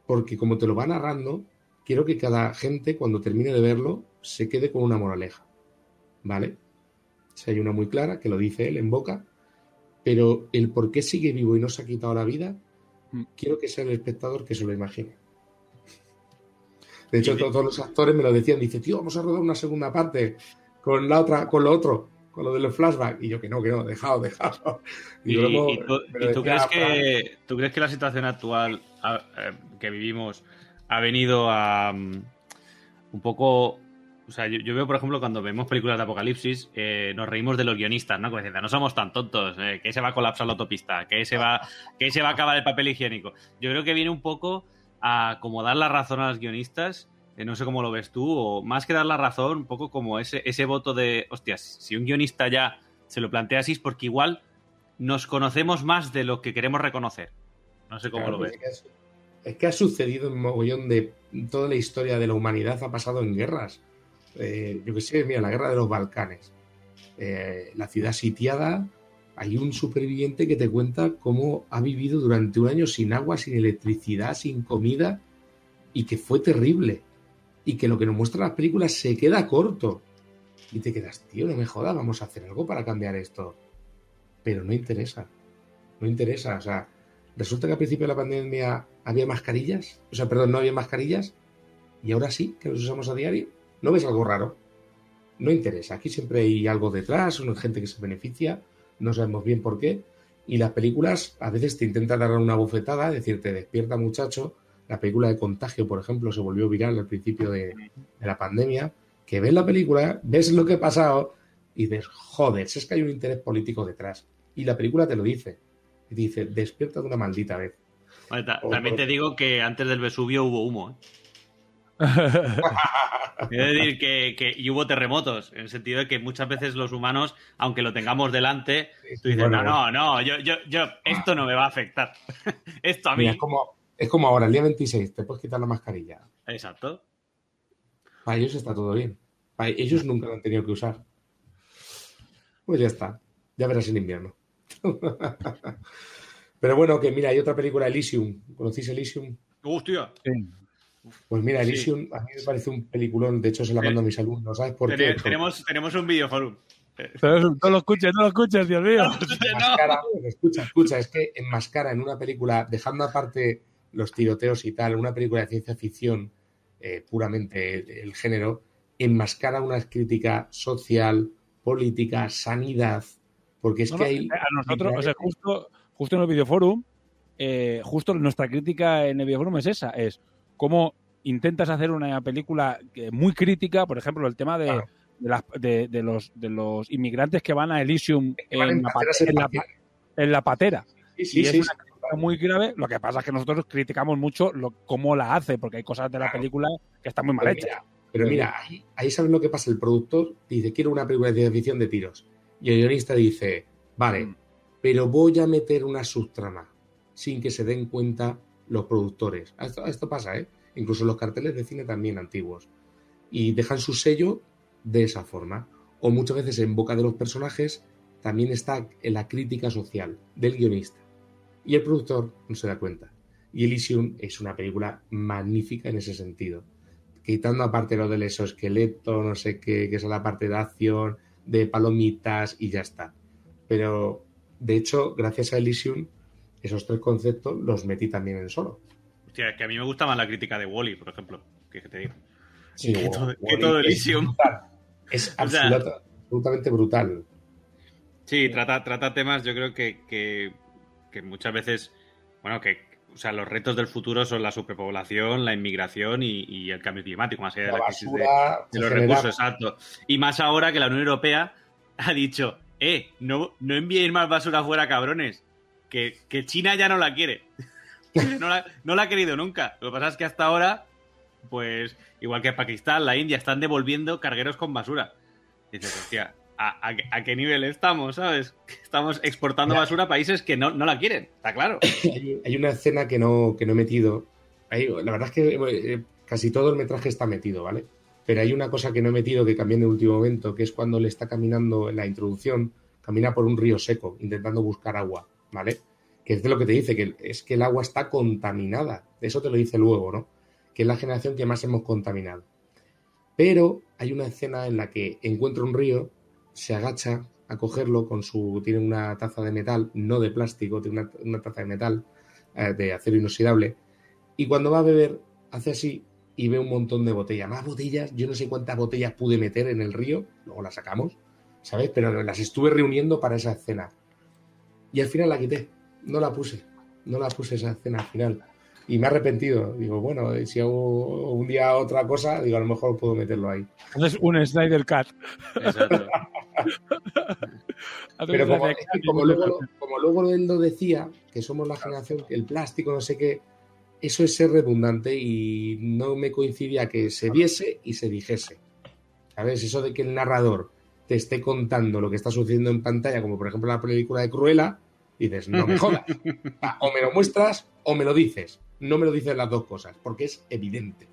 porque como te lo va narrando, quiero que cada gente, cuando termine de verlo, se quede con una moraleja. ¿Vale? Si hay una muy clara, que lo dice él en boca, pero el por qué sigue vivo y no se ha quitado la vida, mm. quiero que sea el espectador que se lo imagine. De hecho, todos los actores me lo decían, dice, tío, vamos a rodar una segunda parte con la otra, con lo otro, con lo de los flashbacks. Y yo que no, que no, dejado, dejado. Y, tú, crees que, tú crees que la situación actual eh, que vivimos ha venido a mm, un poco o sea, yo, veo, por ejemplo, cuando vemos películas de apocalipsis, eh, nos reímos de los guionistas, ¿no? Como dicen, no somos tan tontos, eh, que se va a colapsar la autopista, que se va, que se va a acabar el papel higiénico. Yo creo que viene un poco a como dar la razón a los guionistas que no sé cómo lo ves tú, o más que dar la razón, un poco como ese, ese voto de, hostias, si un guionista ya se lo plantea así es porque igual nos conocemos más de lo que queremos reconocer. No sé cómo Claro, lo pues ves. Es que, ha- es que ha sucedido en mogollón de toda la historia de la humanidad, ha pasado en guerras. Eh, yo que sé, mira, la guerra de los Balcanes. Eh, la ciudad sitiada, hay un superviviente que te cuenta cómo ha vivido durante un año sin agua, sin electricidad, sin comida, y que fue terrible. Y que lo que nos muestran las películas se queda corto. Y te quedas, tío, no me jodas, vamos a hacer algo para cambiar esto. Pero no interesa. No interesa. O sea, resulta que al principio de la pandemia había mascarillas. O sea, perdón, no había mascarillas. Y ahora sí, que los usamos a diario. ¿No ves algo raro? No interesa. Aquí siempre hay algo detrás, una gente que se beneficia. No sabemos bien por qué. Y las películas a veces te intentan dar una bofetada, decirte, despierta muchacho. La película de Contagio, por ejemplo, se volvió viral al principio de, de la pandemia. Que ves la película, ves lo que ha pasado y dices, joder, si es que hay un interés político detrás. Y la película te lo dice. Y dice, despierta de una maldita vez. Vale, ta- O- también te digo que antes del Vesubio hubo humo. ¿eh? Es decir, que, que- y hubo terremotos, en el sentido de que muchas veces los humanos, aunque lo tengamos delante, tú dices, bueno, no, no, no, yo, yo, yo, esto no me va a afectar. esto a mí. Mira, es como, es como ahora, el día 26, te puedes quitar la mascarilla. Exacto. Para ellos está todo bien. Para ellos nunca lo han tenido que usar. Pues ya está. Ya verás en invierno. Pero bueno, que mira, hay otra película, Elysium. ¿Conocéis Elysium? Hostia. Pues mira, Sí. Elysium a mí me parece un peliculón. De hecho, se la mando a mis alumnos. ¿Sabes por qué? Tenemos, tenemos un videoforum. No lo escuches, no lo escuches, Dios mío. enmascara- escucha, escucha, es que enmascara en una película, dejando aparte los tiroteos y tal, una película de ciencia ficción, eh, puramente el género, enmascara una crítica social, política, sanidad, porque es No, que no, hay... a nosotros, o sea, justo, justo en el videoforum, eh, justo nuestra crítica en el videoforum es esa, es cómo intentas hacer una película que- muy crítica, por ejemplo, el tema de, de, las- de- de los, de los inmigrantes que van a Elysium en, en la, pateras pate- en la- espaciales. en la patera. Sí, sí, y sí, es una crítica muy grave, lo que pasa es que nosotros criticamos mucho lo, cómo la hace, porque hay cosas de la película que están muy mal Pero hechas. mira, pero mira, ahí, ahí sabes lo que pasa. El productor dice, quiero una película de ciencia ficción de tiros. Y el guionista dice, vale, Mm. pero voy a meter una subtrama sin que se den cuenta los productores. Esto, esto pasa, ¿eh? Incluso los carteles de cine también antiguos. Y dejan su sello de esa forma. O muchas veces en boca de los personajes también está la crítica social del guionista. Y el productor no se da cuenta. Y Elysium es una película magnífica en ese sentido quitando aparte lo del exoesqueleto, no sé qué, que es la parte de acción, de palomitas y ya está. Pero, de hecho, gracias a Elysium, esos tres conceptos los metí también en solo. Hostia, es que a mí me gusta más la crítica de Wally, por ejemplo. Que te digo. Sí, que, todo, que todo es Elysium. O sea- absolutamente brutal. Sí, trata, trata temas, yo creo que, que, que muchas veces, bueno, que o sea, los retos del futuro son la superpoblación, la inmigración y, y el cambio climático, más allá de La la, crisis de, basura de los recursos, exacto. Y más ahora que la Unión Europea ha dicho, eh, no, no enviéis más basura afuera, cabrones, que, que China ya no la quiere. no, la, no la ha querido nunca. Lo que pasa es que hasta ahora, pues, igual que Pakistán, la India, están devolviendo cargueros con basura. Dices, hostia, ¿a, a, qué- a qué nivel estamos, sabes? Estamos exportando basura a países que no, no la quieren, está claro. hay, hay una escena que no, que no he metido. La verdad es que eh, casi todo el metraje está metido, ¿vale? Pero hay una cosa que no he metido que cambié en el último momento, que es cuando le está caminando en la introducción, camina por un río seco, intentando buscar agua, ¿vale? Que es de lo que te dice, que es que el agua está contaminada. Eso te lo dice luego, ¿no? Que es la generación que más hemos contaminado. Pero hay una escena en la que encuentra un río, se agacha a cogerlo con su. Tiene una taza de metal, no de plástico, tiene una, taza de metal, eh, de acero inoxidable. Y cuando va a beber, hace así y ve un montón de botellas. Más botellas, yo no sé cuántas botellas pude meter en el río, luego las sacamos, ¿sabes? Pero las estuve reuniendo para esa escena. Y al final la quité, no la puse, no la puse esa escena al final. Y me he arrepentido. Digo, bueno, si hago un día otra cosa, digo, a lo mejor puedo meterlo ahí. Entonces, un Snyder Cut. Exacto. Pero como, es que como luego, como luego él lo decía, que somos la generación el plástico, no sé qué, eso es ser redundante y no me coincidía que se viese y se dijese. ¿Sabes? Eso de que el narrador te esté contando lo que está sucediendo en pantalla, como por ejemplo la película de Cruella, dices, no me jodas. O me lo muestras o me lo dices. No me lo dices las dos cosas, porque es evidente.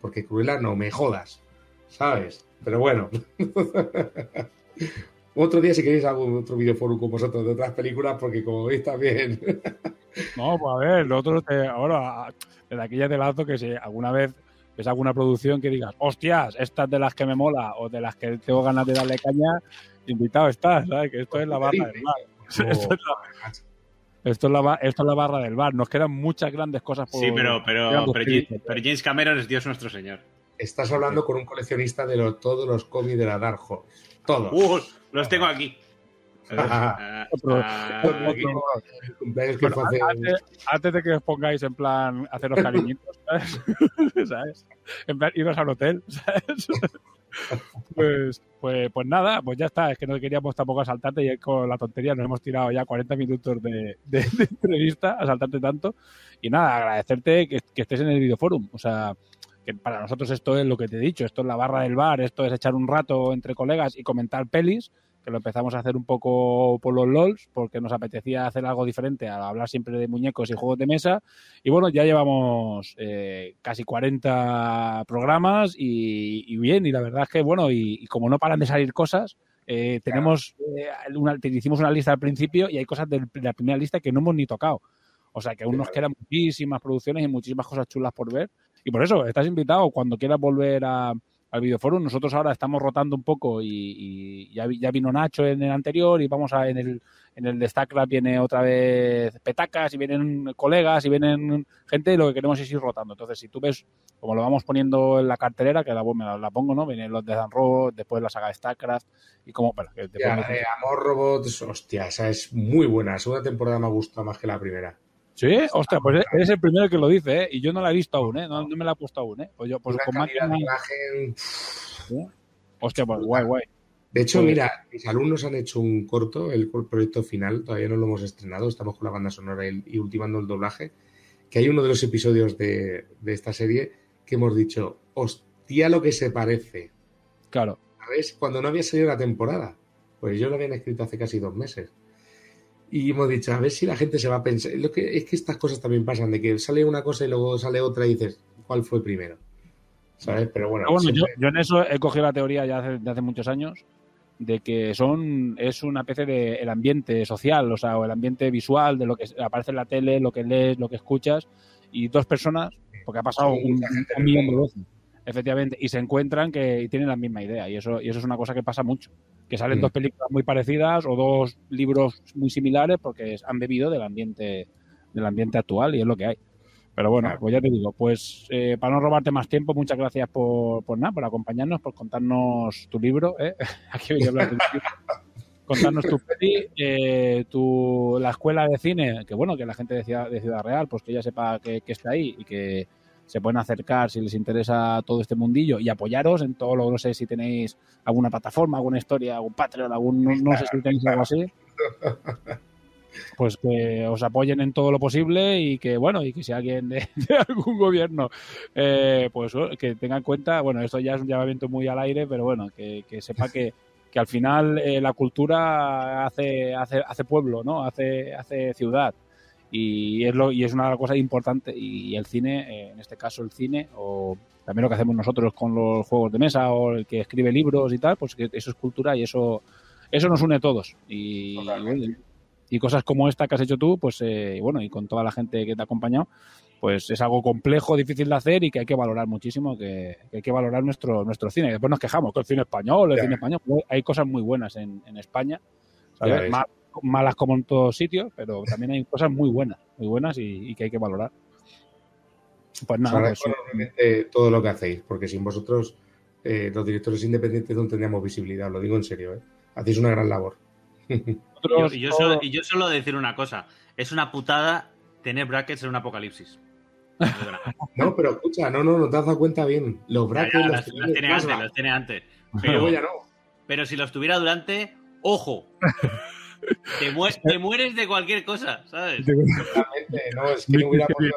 Porque Cruella no me jodas. ¿Sabes? Pero bueno. Otro día, si queréis, hago otro videoforo con vosotros de otras películas, porque como veis también. no, pues a ver, nosotros ahora, desde aquí ya te lazo que si alguna vez ves alguna producción que digas, hostias, esta es de las que me mola o de las que tengo ganas de darle caña, invitado estás, ¿sabes? Que esto es la barra del bar. Esto, es la, esto, es la, barra del bar. Nos quedan muchas grandes cosas por Sí, pero, pero, pero, James Cameron es Dios nuestro Señor. Estás hablando con un coleccionista de todos los cómics de la Dark Horse. Todos. Uh, los tengo aquí. Antes, de que os pongáis en plan haceros cariñitos, ¿sabes? ¿sabes? En plan, iros al hotel, ¿sabes? Pues, pues, pues nada, pues ya está. Es que no queríamos tampoco asaltarte y con la tontería nos hemos tirado ya 40 minutos de, de, entrevista, asaltarte tanto. Y nada, agradecerte que, que estés en el videoforum. O sea, que para nosotros esto es lo que te he dicho, esto es la barra del bar, esto es echar un rato entre colegas y comentar pelis, que lo empezamos a hacer un poco por los LOLs, porque nos apetecía hacer algo diferente a hablar siempre de muñecos y juegos de mesa. Y bueno, ya llevamos eh, casi 40 programas y, bien, y la verdad es que bueno, y, como no paran de salir cosas, eh, tenemos eh, una, hicimos una lista al principio y hay cosas de la primera lista que no hemos ni tocado. O sea que aún nos quedan muchísimas producciones y muchísimas cosas chulas por ver. Y por eso, estás invitado cuando quieras volver a, al videoforum. Nosotros ahora estamos rotando un poco y, ya, vino Nacho en el anterior y vamos a en el, en el de viene otra vez petacas y vienen colegas y vienen gente y lo que queremos es ir rotando. Entonces, si tú ves, como lo vamos poniendo en la cartelera, que la, me la, pongo, ¿no? Vienen los de Dan después la saga de StarCraft y como... Bueno, que eh, Amor Robots, hostia, esa es muy buena. La segunda temporada me ha gustado más que la primera. Sí, hostia, pues eres el primero que lo dice, ¿eh? Y yo no la he visto aún, ¿eh? No, me la he puesto aún, ¿eh? Pues yo, pues con imagen... Hostia, pues guay, guay. De hecho, pues mira, mis alumnos han hecho un corto, el proyecto final, todavía no lo hemos estrenado, estamos con la banda sonora y, ultimando el doblaje, que hay uno de los episodios de, de esta serie que hemos dicho, hostia lo que se parece. Claro. ¿Sabes? Cuando no había salido la temporada. Pues yo lo habían escrito hace casi dos meses. Y hemos dicho, a ver si la gente se va a pensar. Lo que, es que estas cosas también pasan, de que sale una cosa y luego sale otra y dices, ¿cuál fue primero? ¿Sabes? Pero bueno. yo, en eso he cogido la teoría ya hace, de hace muchos años de que son es una especie de el ambiente social, o sea, o el ambiente visual de lo que aparece en la tele, lo que lees, lo que escuchas, y dos personas, porque ha pasado un, millón de veces, efectivamente, y se encuentran que tienen la misma idea, y eso, y eso es una cosa que pasa mucho que salen dos películas muy parecidas o dos libros muy similares porque han bebido del ambiente del ambiente actual y es lo que hay. Pero bueno, pues ya te digo, pues eh, para no robarte más tiempo, muchas gracias por, por nada, por acompañarnos, por contarnos tu libro. ¿eh? Aquí voy a hablar de contarnos tu peli, eh, tu, la escuela de cine, que bueno, que la gente de Ciudad, de Ciudad Real, pues que ya sepa que, que está ahí y que, se pueden acercar si les interesa todo este mundillo y apoyaros en todo lo, no sé si tenéis alguna plataforma, alguna historia, algún Patreon, algún, no, sé si tenéis algo así. Pues que os apoyen en todo lo posible y que, bueno, y que si alguien de, algún gobierno, eh, pues que tenga en cuenta, bueno, esto ya es un llamamiento muy al aire, pero bueno, que, sepa que, que al final eh, la cultura hace, hace, hace pueblo, ¿no? Hace, hace ciudad y es, lo, y es una cosa importante y el cine, eh, en este caso el cine, o también lo que hacemos nosotros con los juegos de mesa o el que escribe libros y tal, pues que eso es cultura y eso, eso nos une a todos. Y, y, cosas como esta que has hecho tú, pues eh, bueno, y con toda la gente que te ha acompañado, pues es algo complejo, difícil de hacer y que hay que valorar muchísimo, que, hay que valorar nuestro, nuestro cine. Después nos quejamos que el cine español, el cine español, hay cosas muy buenas en, en España. ¿sabes? Malas como en todos sitios, pero también hay cosas muy buenas, muy buenas y, que hay que valorar. Pues nada, pues, todo lo que hacéis, porque sin vosotros, eh, los directores independientes, no tendríamos visibilidad, lo digo en serio, ¿eh? hacéis una gran labor. y, yo solo, y yo solo decir una cosa, es una putada tener brackets en un apocalipsis. no, pero escucha, no, no, no te has dado cuenta bien. Los brackets los, tiene antes, los tiene antes. Pero, ya no. pero si los tuviera durante, ojo. Te, mueres de cualquier cosa, ¿sabes? no, es que no hubiera podido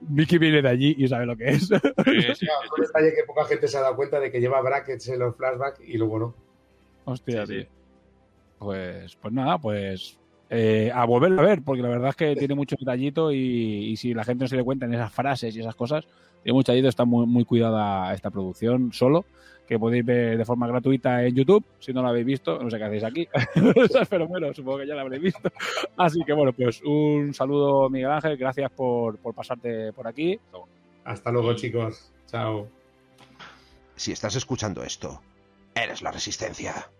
Vicky viene de allí y sabe lo que es. un detalle que poca gente se ha dado cuenta de que lleva brackets en los flashbacks y luego no. Hostia, sí. Pues, pues nada, pues eh, a volver a ver, porque la verdad es que tiene mucho detallito y, si la gente no se le cuenta en esas frases y esas cosas, tiene mucho detallito, está muy, muy cuidada esta producción solo, que podéis ver de forma gratuita en YouTube, si no la habéis visto, no sé qué hacéis aquí, pero bueno, supongo que ya la habréis visto. Así que bueno, pues un saludo Miguel Ángel, gracias por, por pasarte por aquí. Hasta luego chicos, chao. Si estás escuchando esto, eres la resistencia.